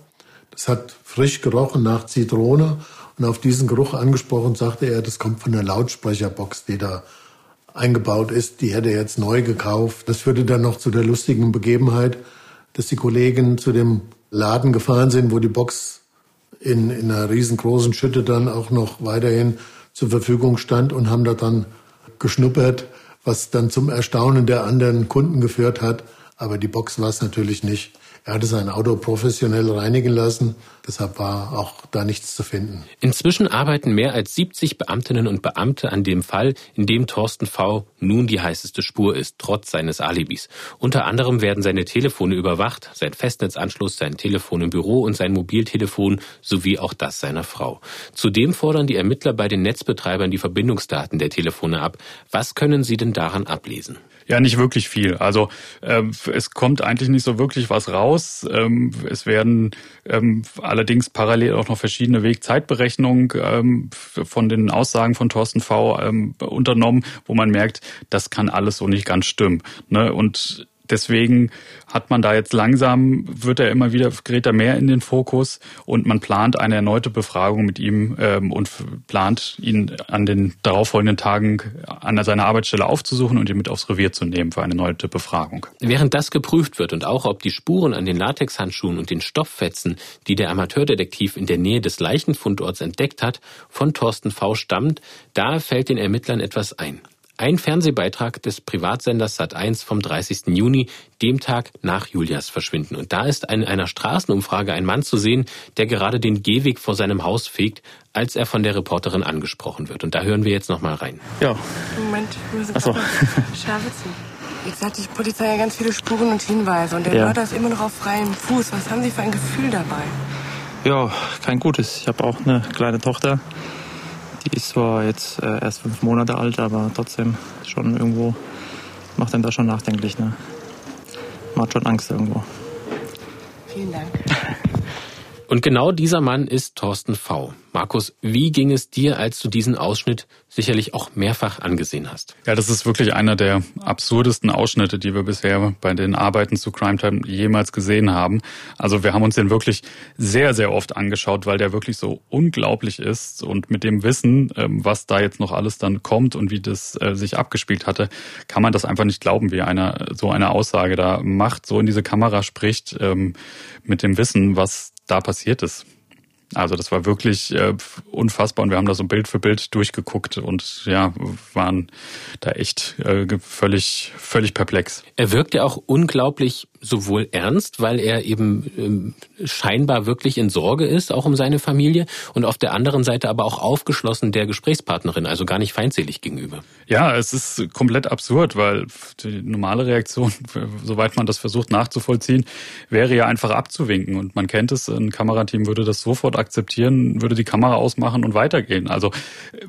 Das hat frisch gerochen nach Zitrone und auf diesen Geruch angesprochen sagte er, das kommt von der Lautsprecherbox, die da eingebaut ist. Die hätte er jetzt neu gekauft. Das führte dann noch zu der lustigen Begebenheit, dass die Kollegen zu dem Laden gefahren sind, wo die Box in, in einer riesengroßen Schütte dann auch noch weiterhin zur Verfügung stand und haben da dann geschnuppert, was dann zum Erstaunen der anderen Kunden geführt hat. Aber die Box war es natürlich nicht. Er hatte sein Auto professionell reinigen lassen, deshalb war auch da nichts zu finden. Inzwischen arbeiten mehr als 70 Beamtinnen und Beamte an dem Fall, in dem Thorsten V. nun die heißeste Spur ist, trotz seines Alibis. Unter anderem werden seine Telefone überwacht, sein Festnetzanschluss, sein Telefon im Büro und sein Mobiltelefon sowie auch das seiner Frau. Zudem fordern die Ermittler bei den Netzbetreibern die Verbindungsdaten der Telefone ab. Was können sie denn daran ablesen? Ja, nicht wirklich viel. Also ähm, es kommt eigentlich nicht so wirklich was raus. Ähm, es werden ähm, allerdings parallel auch noch verschiedene Wegzeitberechnungen ähm, von den Aussagen von Thorsten V. Ähm, unternommen, wo man merkt, das kann alles so nicht ganz stimmen. Ne? Und Deswegen hat man da jetzt langsam, wird er immer wieder, gerät er mehr in den Fokus und man plant eine erneute Befragung mit ihm ähm, und plant ihn an den darauffolgenden Tagen an seiner Arbeitsstelle aufzusuchen und ihn mit aufs Revier zu nehmen für eine erneute Befragung. Während das geprüft wird und auch ob die Spuren an den Latexhandschuhen und den Stofffetzen, die der Amateurdetektiv in der Nähe des Leichenfundorts entdeckt hat, von Thorsten V. stammt, da fällt den Ermittlern etwas ein. Ein Fernsehbeitrag des Privatsenders Sat1 vom 30. Juni, dem Tag nach Julias Verschwinden. Und da ist in einer Straßenumfrage ein Mann zu sehen, der gerade den Gehweg vor seinem Haus fegt, als er von der Reporterin angesprochen wird. Und da hören wir jetzt noch mal rein. Ja. Moment, wir müssen so. [LAUGHS] Scherwitzen. Jetzt hat die Polizei ja ganz viele Spuren und Hinweise und der ja. Mörder ist immer noch auf freiem Fuß. Was haben Sie für ein Gefühl dabei? Ja, kein gutes. Ich habe auch eine kleine Tochter. Die ist zwar jetzt äh, erst fünf Monate alt, aber trotzdem schon irgendwo macht einen da schon nachdenklich. Ne? Macht schon Angst irgendwo. Vielen Dank. Und genau dieser Mann ist Thorsten V. Markus, wie ging es dir, als du diesen Ausschnitt sicherlich auch mehrfach angesehen hast? Ja, das ist wirklich einer der absurdesten Ausschnitte, die wir bisher bei den Arbeiten zu Crime Time jemals gesehen haben. Also wir haben uns den wirklich sehr, sehr oft angeschaut, weil der wirklich so unglaublich ist und mit dem Wissen, ähm, was da jetzt noch alles dann kommt und wie das äh, sich abgespielt hatte, kann man das einfach nicht glauben, wie einer so eine Aussage da macht, so in diese Kamera spricht, ähm, mit dem Wissen, was da passiert ist. Also das war wirklich äh, unfassbar und wir haben da so Bild für Bild durchgeguckt und ja, waren da echt äh, völlig, völlig perplex. Er wirkt ja auch unglaublich sowohl ernst, weil er eben ähm, scheinbar wirklich in Sorge ist, auch um seine Familie, und auf der anderen Seite aber auch aufgeschlossen der Gesprächspartnerin, also gar nicht feindselig gegenüber. Ja, es ist komplett absurd, weil die normale Reaktion, [LAUGHS] soweit man das versucht nachzuvollziehen, wäre ja einfach abzuwinken. Und man kennt es, ein Kamerateam würde das sofort akzeptieren, würde die Kamera ausmachen und weitergehen. Also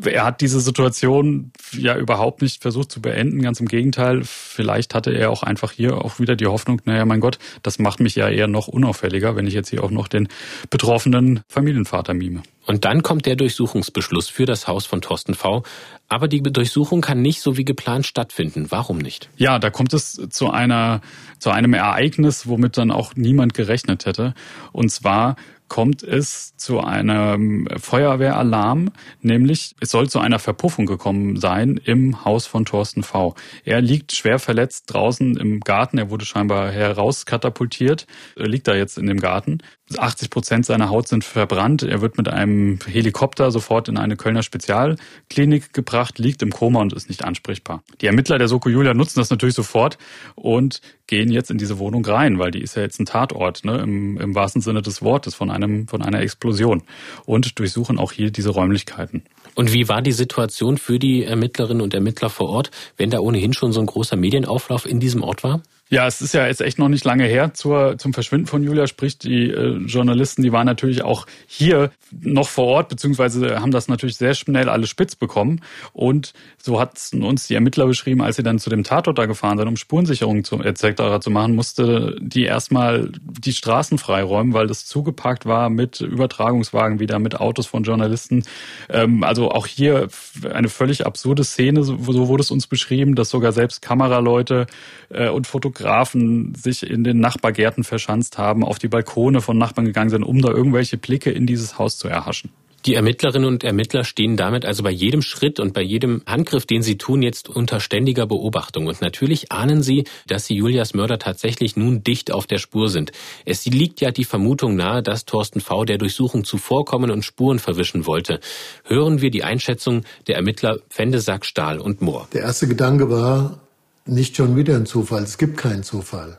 er hat diese Situation ja überhaupt nicht versucht zu beenden, ganz im Gegenteil. Vielleicht hatte er auch einfach hier auch wieder die Hoffnung, naja, mein Gott, das macht mich ja eher noch unauffälliger, wenn ich jetzt hier auch noch den betroffenen Familienvater mime. Und dann kommt der Durchsuchungsbeschluss für das Haus von Thorsten V. Aber die Durchsuchung kann nicht so wie geplant stattfinden. Warum nicht? Ja, da kommt es zu einer, zu einem Ereignis, womit dann auch niemand gerechnet hätte. Und zwar kommt es zu einem Feuerwehralarm, nämlich es soll zu einer Verpuffung gekommen sein im Haus von Thorsten V. Er liegt schwer verletzt draußen im Garten, er wurde scheinbar herauskatapultiert, liegt da jetzt in dem Garten. 80 Prozent seiner Haut sind verbrannt. Er wird mit einem Helikopter sofort in eine Kölner Spezialklinik gebracht, liegt im Koma und ist nicht ansprechbar. Die Ermittler der Soko Julia nutzen das natürlich sofort und gehen jetzt in diese Wohnung rein, weil die ist ja jetzt ein Tatort, ne, im, im wahrsten Sinne des Wortes, von einem, von einer Explosion und durchsuchen auch hier diese Räumlichkeiten. Und wie war die Situation für die Ermittlerinnen und Ermittler vor Ort, wenn da ohnehin schon so ein großer Medienauflauf in diesem Ort war? Ja, es ist ja jetzt echt noch nicht lange her zur, zum Verschwinden von Julia. Sprich, die äh, Journalisten, die waren natürlich auch hier noch vor Ort, beziehungsweise haben das natürlich sehr schnell alles spitz bekommen. Und so hat uns die Ermittler beschrieben, als sie dann zu dem Tatort da gefahren sind, um Spurensicherung zu, etc. zu machen, musste die erstmal die Straßen freiräumen, weil das zugepackt war mit Übertragungswagen wieder, mit Autos von Journalisten. Ähm, also auch hier eine völlig absurde Szene, so, so wurde es uns beschrieben, dass sogar selbst Kameraleute äh, und Fotografen Fotografen sich in den Nachbargärten verschanzt haben, auf die Balkone von Nachbarn gegangen sind, um da irgendwelche Blicke in dieses Haus zu erhaschen. Die Ermittlerinnen und Ermittler stehen damit also bei jedem Schritt und bei jedem Handgriff, den sie tun, jetzt unter ständiger Beobachtung. Und natürlich ahnen sie, dass sie Julias Mörder tatsächlich nun dicht auf der Spur sind. Es liegt ja die Vermutung nahe, dass Thorsten V. der Durchsuchung zuvorkommen und Spuren verwischen wollte. Hören wir die Einschätzung der Ermittler Fendesack, Stahl und Mohr. Der erste Gedanke war, nicht schon wieder ein Zufall. Es gibt keinen Zufall.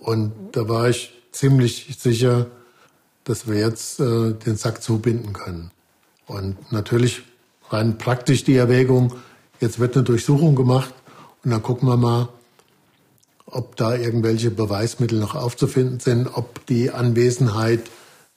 Und da war ich ziemlich sicher, dass wir jetzt äh, den Sack zubinden können. Und natürlich rein praktisch die Erwägung, jetzt wird eine Durchsuchung gemacht und dann gucken wir mal, ob da irgendwelche Beweismittel noch aufzufinden sind, ob die Anwesenheit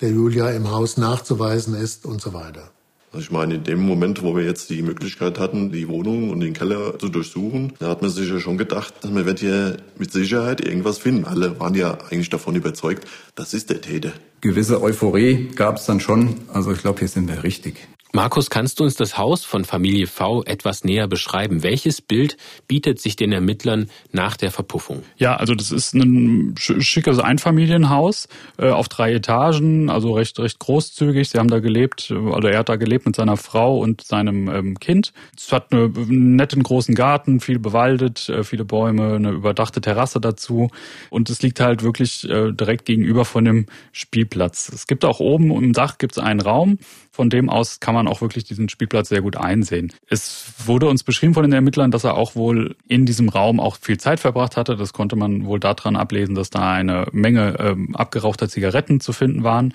der Julia im Haus nachzuweisen ist und so weiter. Also ich meine, in dem Moment, wo wir jetzt die Möglichkeit hatten, die Wohnung und den Keller zu durchsuchen, da hat man sich ja schon gedacht, man wird hier mit Sicherheit irgendwas finden. Alle waren ja eigentlich davon überzeugt, das ist der Täter. Gewisse Euphorie gab es dann schon. Also ich glaube, hier sind wir richtig. Markus, kannst du uns das Haus von Familie V etwas näher beschreiben? Welches Bild bietet sich den Ermittlern nach der Verpuffung? Ja, also das ist ein schickes Einfamilienhaus äh, auf drei Etagen, also recht recht großzügig. Sie haben da gelebt, also er hat da gelebt mit seiner Frau und seinem ähm, Kind. Es hat einen netten großen Garten, viel bewaldet, äh, viele Bäume, eine überdachte Terrasse dazu und es liegt halt wirklich äh, direkt gegenüber von dem Spielplatz. Es gibt auch oben im Dach gibt es einen Raum, von dem aus kann man auch wirklich diesen Spielplatz sehr gut einsehen. Es wurde uns beschrieben von den Ermittlern, dass er auch wohl in diesem Raum auch viel Zeit verbracht hatte. Das konnte man wohl daran ablesen, dass da eine Menge ähm, abgerauchter Zigaretten zu finden waren.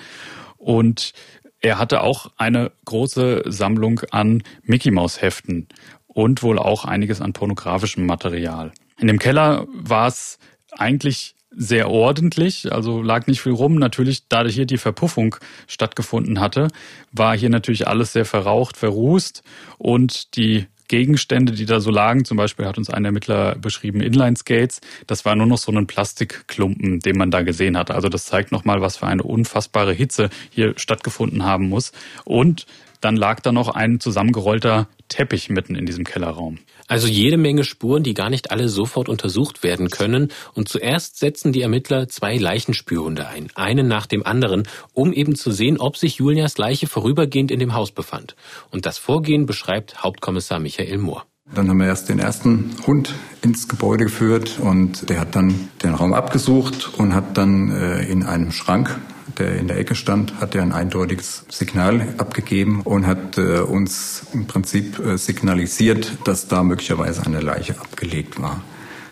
Und er hatte auch eine große Sammlung an Mickey Maus Heften und wohl auch einiges an pornografischem Material. In dem Keller war es eigentlich sehr ordentlich, also lag nicht viel rum. Natürlich, da hier die Verpuffung stattgefunden hatte, war hier natürlich alles sehr verraucht, verrußt und die Gegenstände, die da so lagen, zum Beispiel hat uns ein Ermittler beschrieben, Inline-Skates, das war nur noch so ein Plastikklumpen, den man da gesehen hat. Also das zeigt nochmal, was für eine unfassbare Hitze hier stattgefunden haben muss. Und dann lag da noch ein zusammengerollter Teppich mitten in diesem Kellerraum. Also jede Menge Spuren, die gar nicht alle sofort untersucht werden können. Und zuerst setzen die Ermittler zwei Leichenspürhunde ein, einen nach dem anderen, um eben zu sehen, ob sich Julias Leiche vorübergehend in dem Haus befand. Und das Vorgehen beschreibt Hauptkommissar Michael Mohr. Dann haben wir erst den ersten Hund ins Gebäude geführt und der hat dann den Raum abgesucht und hat dann äh, in einem Schrank der in der Ecke stand, hat er ein eindeutiges Signal abgegeben und hat äh, uns im Prinzip äh, signalisiert, dass da möglicherweise eine Leiche abgelegt war.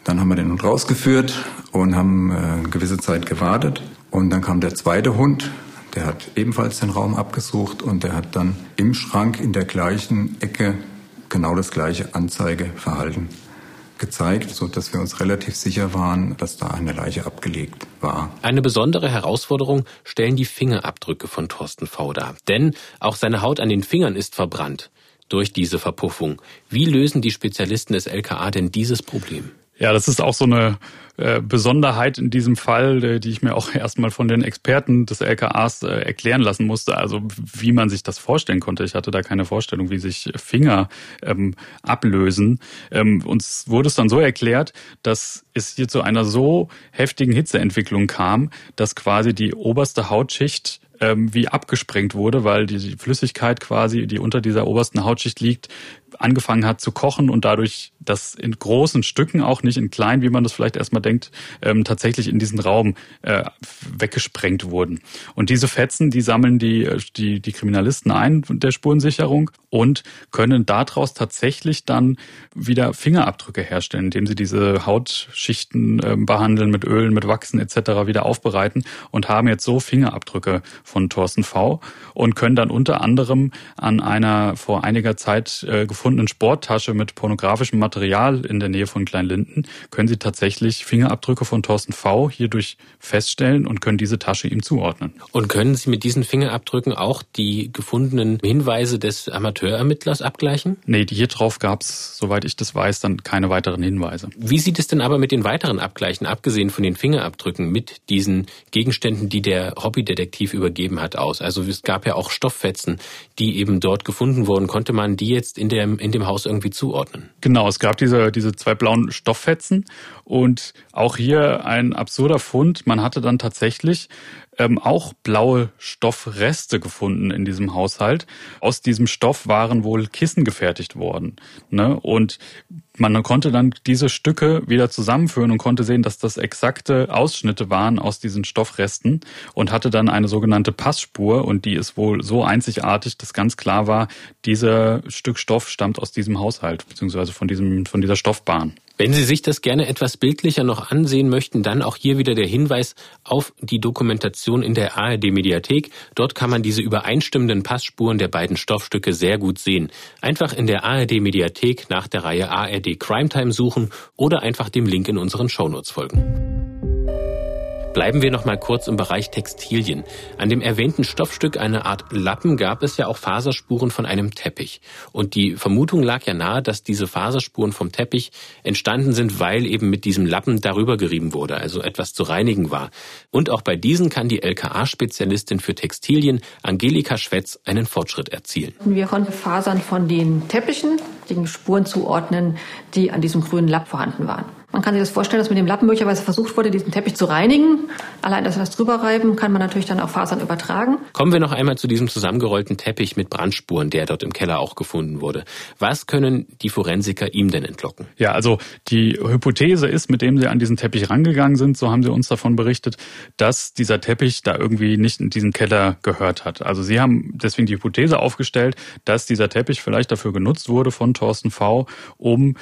Dann haben wir den Hund rausgeführt und haben äh, eine gewisse Zeit gewartet. Und dann kam der zweite Hund, der hat ebenfalls den Raum abgesucht und der hat dann im Schrank in der gleichen Ecke genau das gleiche Anzeigeverhalten gezeigt, so dass wir uns relativ sicher waren, dass da eine Leiche abgelegt war. Eine besondere Herausforderung stellen die Fingerabdrücke von Thorsten V. dar. Denn auch seine Haut an den Fingern ist verbrannt durch diese Verpuffung. Wie lösen die Spezialisten des LKA denn dieses Problem? Ja, das ist auch so eine äh, Besonderheit in diesem Fall, äh, die ich mir auch [LAUGHS] erstmal von den Experten des LKAs äh, erklären lassen musste. Also wie man sich das vorstellen konnte. Ich hatte da keine Vorstellung, wie sich Finger ähm, ablösen. Ähm, uns wurde es dann so erklärt, dass es hier zu einer so heftigen Hitzeentwicklung kam, dass quasi die oberste Hautschicht ähm, wie abgesprengt wurde, weil die Flüssigkeit quasi, die unter dieser obersten Hautschicht liegt, angefangen hat zu kochen und dadurch das in großen Stücken, auch nicht in kleinen, wie man das vielleicht erstmal denkt, ähm, tatsächlich in diesen Raum äh, weggesprengt wurden. Und diese Fetzen, die sammeln die, äh, die, die Kriminalisten ein der Spurensicherung und können daraus tatsächlich dann wieder Fingerabdrücke herstellen, indem sie diese Hautschichten äh, behandeln mit Ölen, mit Wachsen etc. wieder aufbereiten und haben jetzt so Fingerabdrücke von Thorsten V. und können dann unter anderem an einer vor einiger Zeit äh, gefundenen Sporttasche mit pornografischem Material in der Nähe von Kleinlinden können Sie tatsächlich Fingerabdrücke von Thorsten V. hierdurch feststellen und können diese Tasche ihm zuordnen. Und können Sie mit diesen Fingerabdrücken auch die gefundenen Hinweise des Amateurermittlers abgleichen? Nee, hier drauf gab es, soweit ich das weiß, dann keine weiteren Hinweise. Wie sieht es denn aber mit den weiteren Abgleichen, abgesehen von den Fingerabdrücken, mit diesen Gegenständen, die der Hobbydetektiv übergeben hat, aus? Also es gab ja auch Stofffetzen, die eben dort gefunden wurden. Konnte man die jetzt in dem, in dem Haus irgendwie zuordnen? Genau, es gab diese, diese zwei blauen Stofffetzen und auch hier ein absurder Fund. Man hatte dann tatsächlich ähm, auch blaue Stoffreste gefunden in diesem Haushalt. Aus diesem Stoff waren wohl Kissen gefertigt worden. Ne? Und man konnte dann diese Stücke wieder zusammenführen und konnte sehen, dass das exakte Ausschnitte waren aus diesen Stoffresten und hatte dann eine sogenannte Passspur und die ist wohl so einzigartig, dass ganz klar war, dieser Stück Stoff stammt aus diesem Haushalt beziehungsweise von diesem von dieser Stoffbahn. Wenn Sie sich das gerne etwas bildlicher noch ansehen möchten, dann auch hier wieder der Hinweis auf die Dokumentation in der ARD Mediathek. Dort kann man diese übereinstimmenden Passspuren der beiden Stoffstücke sehr gut sehen. Einfach in der ARD Mediathek nach der Reihe ARD Crime Time suchen oder einfach dem Link in unseren Shownotes folgen. Bleiben wir noch mal kurz im Bereich Textilien. An dem erwähnten Stoffstück, eine Art Lappen, gab es ja auch Faserspuren von einem Teppich. Und die Vermutung lag ja nahe, dass diese Faserspuren vom Teppich entstanden sind, weil eben mit diesem Lappen darüber gerieben wurde, also etwas zu reinigen war. Und auch bei diesen kann die LKA-Spezialistin für Textilien, Angelika Schwetz, einen Fortschritt erzielen. Wir konnten Fasern von den Teppichen, den Spuren zuordnen, die an diesem grünen Lapp vorhanden waren. Man kann sich das vorstellen, dass mit dem Lappen möglicherweise versucht wurde, diesen Teppich zu reinigen. Allein das das drüberreiben kann man natürlich dann auf Fasern übertragen. Kommen wir noch einmal zu diesem zusammengerollten Teppich mit Brandspuren, der dort im Keller auch gefunden wurde. Was können die Forensiker ihm denn entlocken? Ja, also die Hypothese ist, mit dem sie an diesen Teppich rangegangen sind, so haben sie uns davon berichtet, dass dieser Teppich da irgendwie nicht in diesen Keller gehört hat. Also sie haben deswegen die Hypothese aufgestellt, dass dieser Teppich vielleicht dafür genutzt wurde von Thorsten V., um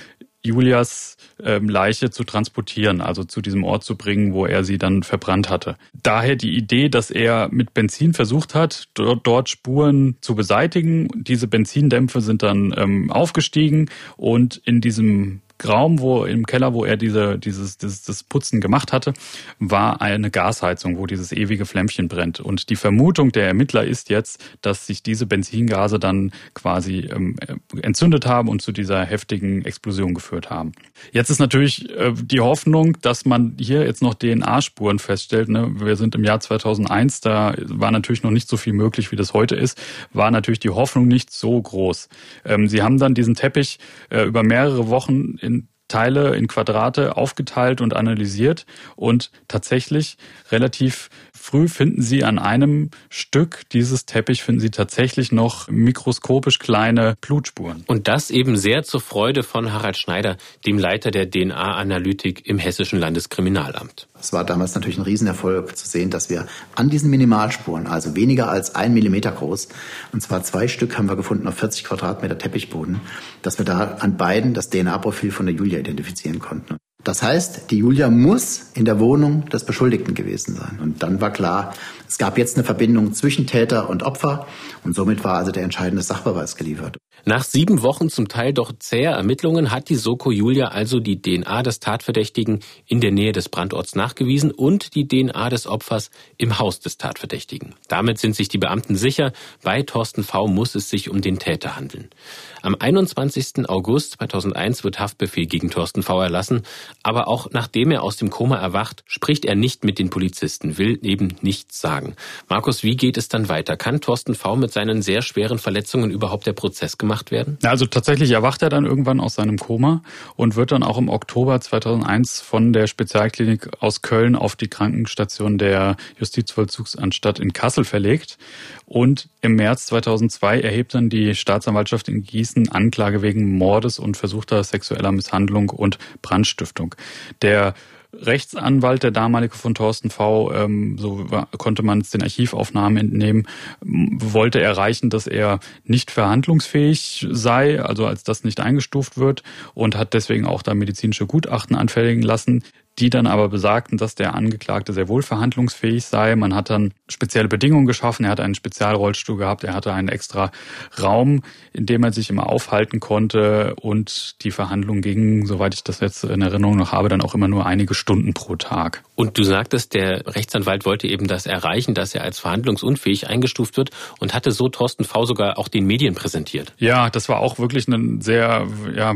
Julias ähm, Leiche zu transportieren, also zu diesem Ort zu bringen, wo er sie dann verbrannt hatte. Daher die Idee, dass er mit Benzin versucht hat, dort, dort Spuren zu beseitigen. Diese Benzindämpfe sind dann ähm, aufgestiegen und in diesem Raum, wo im Keller, wo er diese, dieses, dieses das Putzen gemacht hatte, war eine Gasheizung, wo dieses ewige Flämmchen brennt. Und die Vermutung der Ermittler ist jetzt, dass sich diese Benzingase dann quasi ähm, entzündet haben und zu dieser heftigen Explosion geführt haben. Jetzt ist natürlich äh, die Hoffnung, dass man hier jetzt noch DNA-Spuren feststellt. Ne? Wir sind im Jahr 2001, da war natürlich noch nicht so viel möglich, wie das heute ist, war natürlich die Hoffnung nicht so groß. Ähm, sie haben dann diesen Teppich äh, über mehrere Wochen Teile, in Quadrate aufgeteilt und analysiert und tatsächlich relativ früh finden Sie an einem Stück dieses Teppich finden Sie tatsächlich noch mikroskopisch kleine Blutspuren. Und das eben sehr zur Freude von Harald Schneider, dem Leiter der DNA-Analytik im Hessischen Landeskriminalamt. Es war damals natürlich ein Riesenerfolg zu sehen, dass wir an diesen Minimalspuren, also weniger als ein Millimeter groß, und zwar zwei Stück haben wir gefunden auf 40 Quadratmeter Teppichboden, dass wir da an beiden das DNA-Profil von der Julia identifizieren konnten. Das heißt, die Julia muss in der Wohnung des Beschuldigten gewesen sein. Und dann war klar, es gab jetzt eine Verbindung zwischen Täter und Opfer und somit war also der entscheidende Sachbeweis geliefert. Nach sieben Wochen zum Teil doch zäher Ermittlungen hat die Soko Julia also die DNA des Tatverdächtigen in der Nähe des Brandorts nachgewiesen und die DNA des Opfers im Haus des Tatverdächtigen. Damit sind sich die Beamten sicher, bei Thorsten V muss es sich um den Täter handeln. Am 21. August 2001 wird Haftbefehl gegen Thorsten V erlassen, aber auch nachdem er aus dem Koma erwacht, spricht er nicht mit den Polizisten, will eben nichts sagen. Markus, wie geht es dann weiter? Kann Thorsten V mit seinen sehr schweren Verletzungen überhaupt der Prozess gemacht werden? Also tatsächlich erwacht er dann irgendwann aus seinem Koma und wird dann auch im Oktober 2001 von der Spezialklinik aus Köln auf die Krankenstation der Justizvollzugsanstalt in Kassel verlegt. Und im März 2002 erhebt dann die Staatsanwaltschaft in Gießen Anklage wegen Mordes und versuchter sexueller Misshandlung und Brandstiftung. Der Rechtsanwalt, der damalige von Thorsten V., ähm, so konnte man es den Archivaufnahmen entnehmen, wollte erreichen, dass er nicht verhandlungsfähig sei, also als das nicht eingestuft wird und hat deswegen auch da medizinische Gutachten anfertigen lassen. Die dann aber besagten, dass der Angeklagte sehr wohl verhandlungsfähig sei. Man hat dann spezielle Bedingungen geschaffen. Er hat einen Spezialrollstuhl gehabt. Er hatte einen extra Raum, in dem er sich immer aufhalten konnte. Und die Verhandlungen gingen, soweit ich das jetzt in Erinnerung noch habe, dann auch immer nur einige Stunden pro Tag. Und du sagtest, der Rechtsanwalt wollte eben das erreichen, dass er als verhandlungsunfähig eingestuft wird und hatte so Thorsten V. sogar auch den Medien präsentiert. Ja, das war auch wirklich ein sehr ja,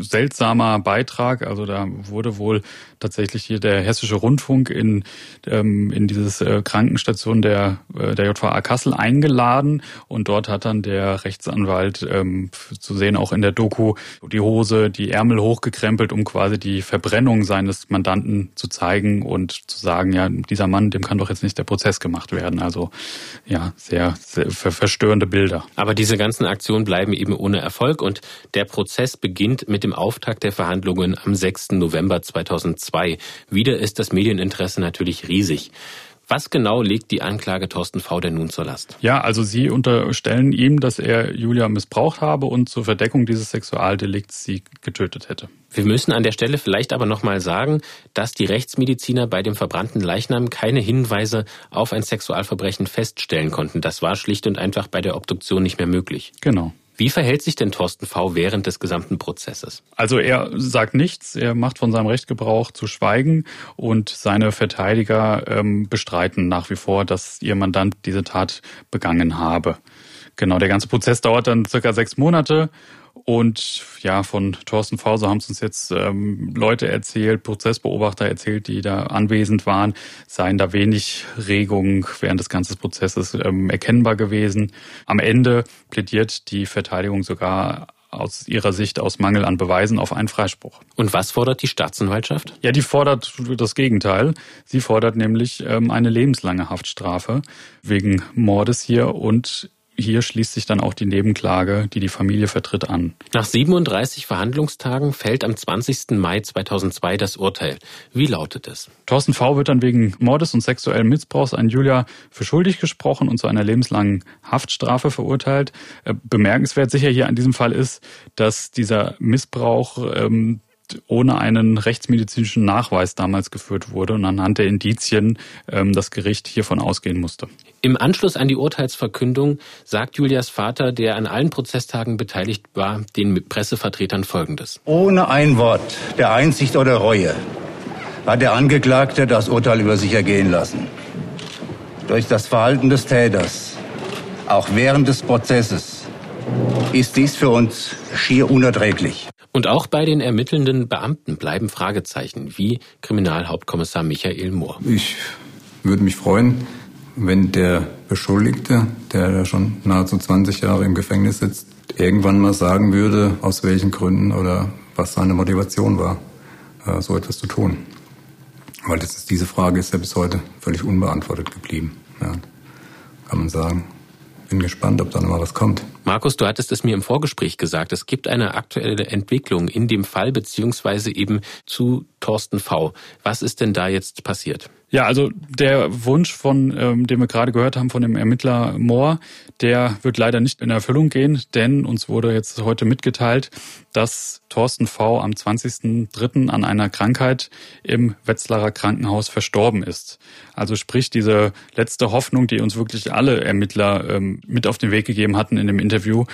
seltsamer Beitrag. Also da wurde wohl tatsächlich hier der Hessische Rundfunk in, ähm, in dieses äh, Krankenstation der, äh, der JVA Kassel eingeladen und dort hat dann der Rechtsanwalt ähm, zu sehen auch in der Doku die Hose, die Ärmel hochgekrempelt, um quasi die Verbrennung seines Mandanten zu zeigen und zu sagen, ja, dieser Mann, dem kann doch jetzt nicht der Prozess gemacht werden. Also ja, sehr, sehr verstörende Bilder. Aber diese ganzen Aktionen bleiben eben ohne Erfolg und der Prozess beginnt mit dem Auftakt der Verhandlungen am 6. November 2002. 2. Wieder ist das Medieninteresse natürlich riesig. Was genau legt die Anklage Thorsten V. denn nun zur Last? Ja, also Sie unterstellen ihm, dass er Julia missbraucht habe und zur Verdeckung dieses Sexualdelikts sie getötet hätte. Wir müssen an der Stelle vielleicht aber nochmal sagen, dass die Rechtsmediziner bei dem verbrannten Leichnam keine Hinweise auf ein Sexualverbrechen feststellen konnten. Das war schlicht und einfach bei der Obduktion nicht mehr möglich. Genau. Wie verhält sich denn Thorsten V. während des gesamten Prozesses? Also er sagt nichts, er macht von seinem Recht Gebrauch zu schweigen und seine Verteidiger ähm, bestreiten nach wie vor, dass ihr Mandant diese Tat begangen habe. Genau, der ganze Prozess dauert dann circa sechs Monate und ja, von Thorsten Fauser haben es uns jetzt ähm, Leute erzählt, Prozessbeobachter erzählt, die da anwesend waren, seien da wenig Regungen während des ganzen Prozesses ähm, erkennbar gewesen. Am Ende plädiert die Verteidigung sogar aus ihrer Sicht aus Mangel an Beweisen auf einen Freispruch. Und was fordert die Staatsanwaltschaft? Ja, die fordert das Gegenteil. Sie fordert nämlich ähm, eine lebenslange Haftstrafe wegen Mordes hier und hier schließt sich dann auch die Nebenklage, die die Familie vertritt, an. Nach 37 Verhandlungstagen fällt am 20. Mai 2002 das Urteil. Wie lautet es? Thorsten V. wird dann wegen Mordes und sexuellen Missbrauchs an Julia für schuldig gesprochen und zu einer lebenslangen Haftstrafe verurteilt. Äh, bemerkenswert sicher hier an diesem Fall ist, dass dieser Missbrauch ähm, ohne einen rechtsmedizinischen Nachweis damals geführt wurde und anhand der Indizien ähm, das Gericht hiervon ausgehen musste. Im Anschluss an die Urteilsverkündung sagt Julias Vater, der an allen Prozesstagen beteiligt war, den Pressevertretern Folgendes. Ohne ein Wort der Einsicht oder Reue hat der Angeklagte das Urteil über sich ergehen lassen. Durch das Verhalten des Täters, auch während des Prozesses, ist dies für uns schier unerträglich. Und auch bei den ermittelnden Beamten bleiben Fragezeichen, wie Kriminalhauptkommissar Michael Mohr. Ich würde mich freuen, wenn der Beschuldigte, der da schon nahezu 20 Jahre im Gefängnis sitzt, irgendwann mal sagen würde, aus welchen Gründen oder was seine Motivation war, äh, so etwas zu tun. Weil ist, diese Frage ist ja bis heute völlig unbeantwortet geblieben. Ja, kann man sagen bin gespannt, ob da noch mal was kommt. Markus, du hattest es mir im Vorgespräch gesagt. Es gibt eine aktuelle Entwicklung in dem Fall beziehungsweise eben zu Thorsten V. Was ist denn da jetzt passiert? Ja, also der Wunsch von, ähm, den wir gerade gehört haben, von dem Ermittler Mohr, der wird leider nicht in Erfüllung gehen, denn uns wurde jetzt heute mitgeteilt, dass Thorsten V. am 20.03. an einer Krankheit im Wetzlarer Krankenhaus verstorben ist. Also sprich, diese letzte Hoffnung, die uns wirklich alle Ermittler ähm, mit auf den Weg gegeben hatten in dem Interview,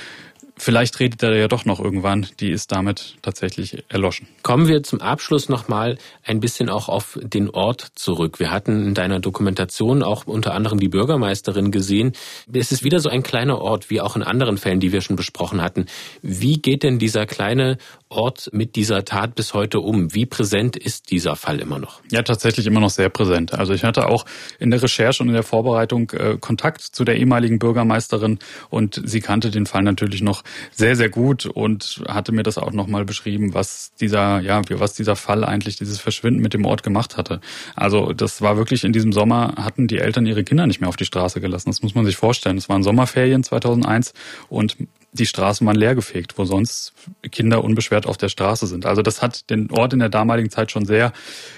vielleicht redet er ja doch noch irgendwann, die ist damit tatsächlich erloschen. Kommen wir zum Abschluss nochmal ein bisschen auch auf den Ort zurück. Wir hatten in deiner Dokumentation auch unter anderem die Bürgermeisterin gesehen. Es ist wieder so ein kleiner Ort, wie auch in anderen Fällen, die wir schon besprochen hatten. Wie geht denn dieser kleine Ort mit dieser Tat bis heute um? Wie präsent ist dieser Fall immer noch? Ja, tatsächlich immer noch sehr präsent. Also ich hatte auch in der Recherche und in der Vorbereitung äh, Kontakt zu der ehemaligen Bürgermeisterin und sie kannte den Fall natürlich noch sehr, sehr gut und hatte mir das auch nochmal beschrieben, was dieser, ja, was dieser Fall eigentlich, dieses Verschwinden mit dem Ort gemacht hatte. Also das war wirklich in diesem Sommer, hatten die Eltern ihre Kinder nicht mehr auf die Straße gelassen. Das muss man sich vorstellen. Es waren Sommerferien 2001 und die Straßen waren leergefegt, wo sonst Kinder unbeschwert auf der Straße sind. Also das hat den Ort in der damaligen Zeit schon sehr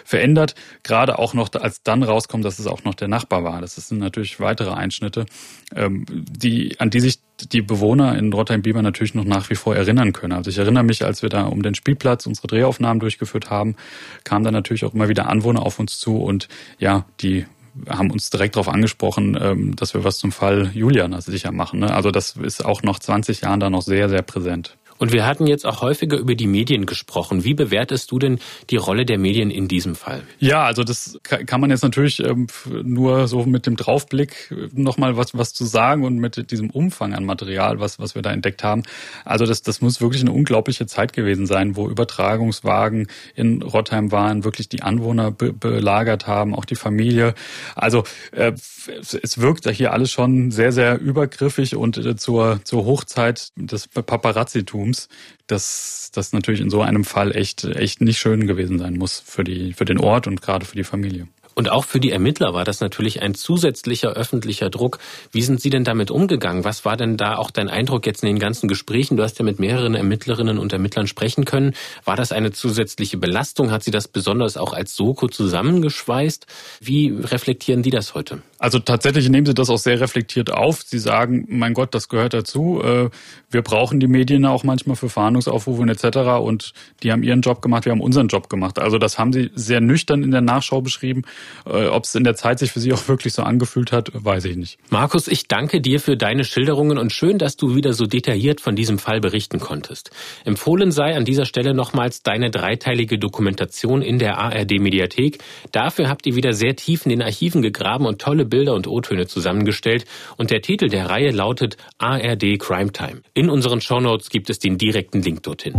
verändert. Gerade auch noch, als dann rauskommt, dass es auch noch der Nachbar war. Das sind natürlich weitere Einschnitte, ähm, die, an die sich die Bewohner in Rotterdam-Bieber natürlich noch nach wie vor erinnern können. Also ich erinnere mich, als wir da um den Spielplatz unsere Drehaufnahmen durchgeführt haben, kamen da natürlich auch immer wieder Anwohner auf uns zu und ja, die haben uns direkt darauf angesprochen, ähm, dass wir was zum Fall Julian sicher machen. Ne? Also das ist auch nach 20 Jahren da noch sehr, sehr präsent. Und wir hatten jetzt auch häufiger über die Medien gesprochen. Wie bewertest du denn die Rolle der Medien in diesem Fall? Ja, also das kann man jetzt natürlich ähm, nur so mit dem Draufblick nochmal was, was zu sagen und mit diesem Umfang an Material, was, was wir da entdeckt haben. Also das, das muss wirklich eine unglaubliche Zeit gewesen sein, wo Übertragungswagen in Rottheim waren, wirklich die Anwohner be belagert haben, auch die Familie. Also äh, es wirkt hier alles schon sehr, sehr übergriffig und äh, zur, zur Hochzeit des Paparazzitums Publikums, dass das natürlich in so einem Fall echt, echt nicht schön gewesen sein muss für die, für den Ort und gerade für die Familie. Und auch für die Ermittler war das natürlich ein zusätzlicher öffentlicher Druck. Wie sind Sie denn damit umgegangen? Was war denn da auch dein Eindruck jetzt in den ganzen Gesprächen? Du hast ja mit mehreren Ermittlerinnen und Ermittlern sprechen können. War das eine zusätzliche Belastung? Hat Sie das besonders auch als Soko zusammengeschweißt? Wie reflektieren die das heute? Also tatsächlich nehmen Sie das auch sehr reflektiert auf. Sie sagen, mein Gott, das gehört dazu. Äh, wir brauchen die Medien auch manchmal für Fahndungsaufrufe etc. Und die haben ihren Job gemacht, wir haben unseren Job gemacht. Also das haben Sie sehr nüchtern in der Nachschau beschrieben. Äh, Ob es in der Zeit sich für Sie auch wirklich so angefühlt hat, weiß ich nicht. Markus, ich danke dir für deine Schilderungen und schön, dass du wieder so detailliert von diesem Fall berichten konntest. Empfohlen sei an dieser Stelle nochmals deine dreiteilige Dokumentation in der ARD-Mediathek. Dafür habt ihr wieder sehr tief in den Archiven gegraben und tolle Bilder und O-Töne zusammengestellt und der Titel der Reihe lautet ARD Crime Time. In unseren Shownotes gibt es den direkten Link dorthin.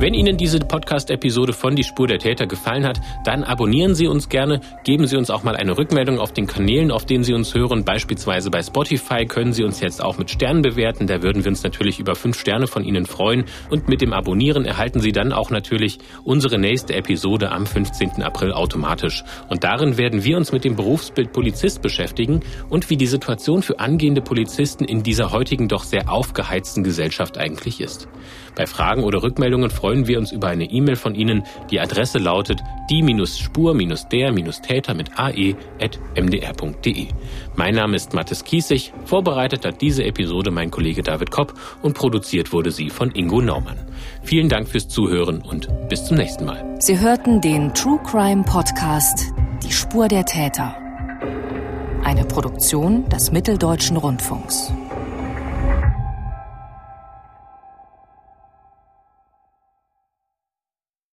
Wenn Ihnen diese Podcast-Episode von Die Spur der Täter gefallen hat, dann abonnieren Sie uns gerne, geben Sie uns auch mal eine Rückmeldung auf den Kanälen, auf denen Sie uns hören. Beispielsweise bei Spotify können Sie uns jetzt auch mit Sternen bewerten. Da würden wir uns natürlich über fünf Sterne von Ihnen freuen. Und mit dem Abonnieren erhalten Sie dann auch natürlich unsere nächste Episode am 15. April automatisch. Und darin werden wir uns mit dem Berufsbild Polizist beschäftigen und wie die Situation für angehende Polizisten in dieser heutigen doch sehr aufgeheizten Gesellschaft eigentlich ist. Bei Fragen oder Rückmeldungen freuen wir uns über eine E-Mail von Ihnen. Die Adresse lautet die-spur-der-täter mit ae.mdr.de. Mein Name ist Mathis Kiesig. Vorbereitet hat diese Episode mein Kollege David Kopp und produziert wurde sie von Ingo Naumann. Vielen Dank fürs Zuhören und bis zum nächsten Mal. Sie hörten den True Crime Podcast Die Spur der Täter. Eine Produktion des Mitteldeutschen Rundfunks.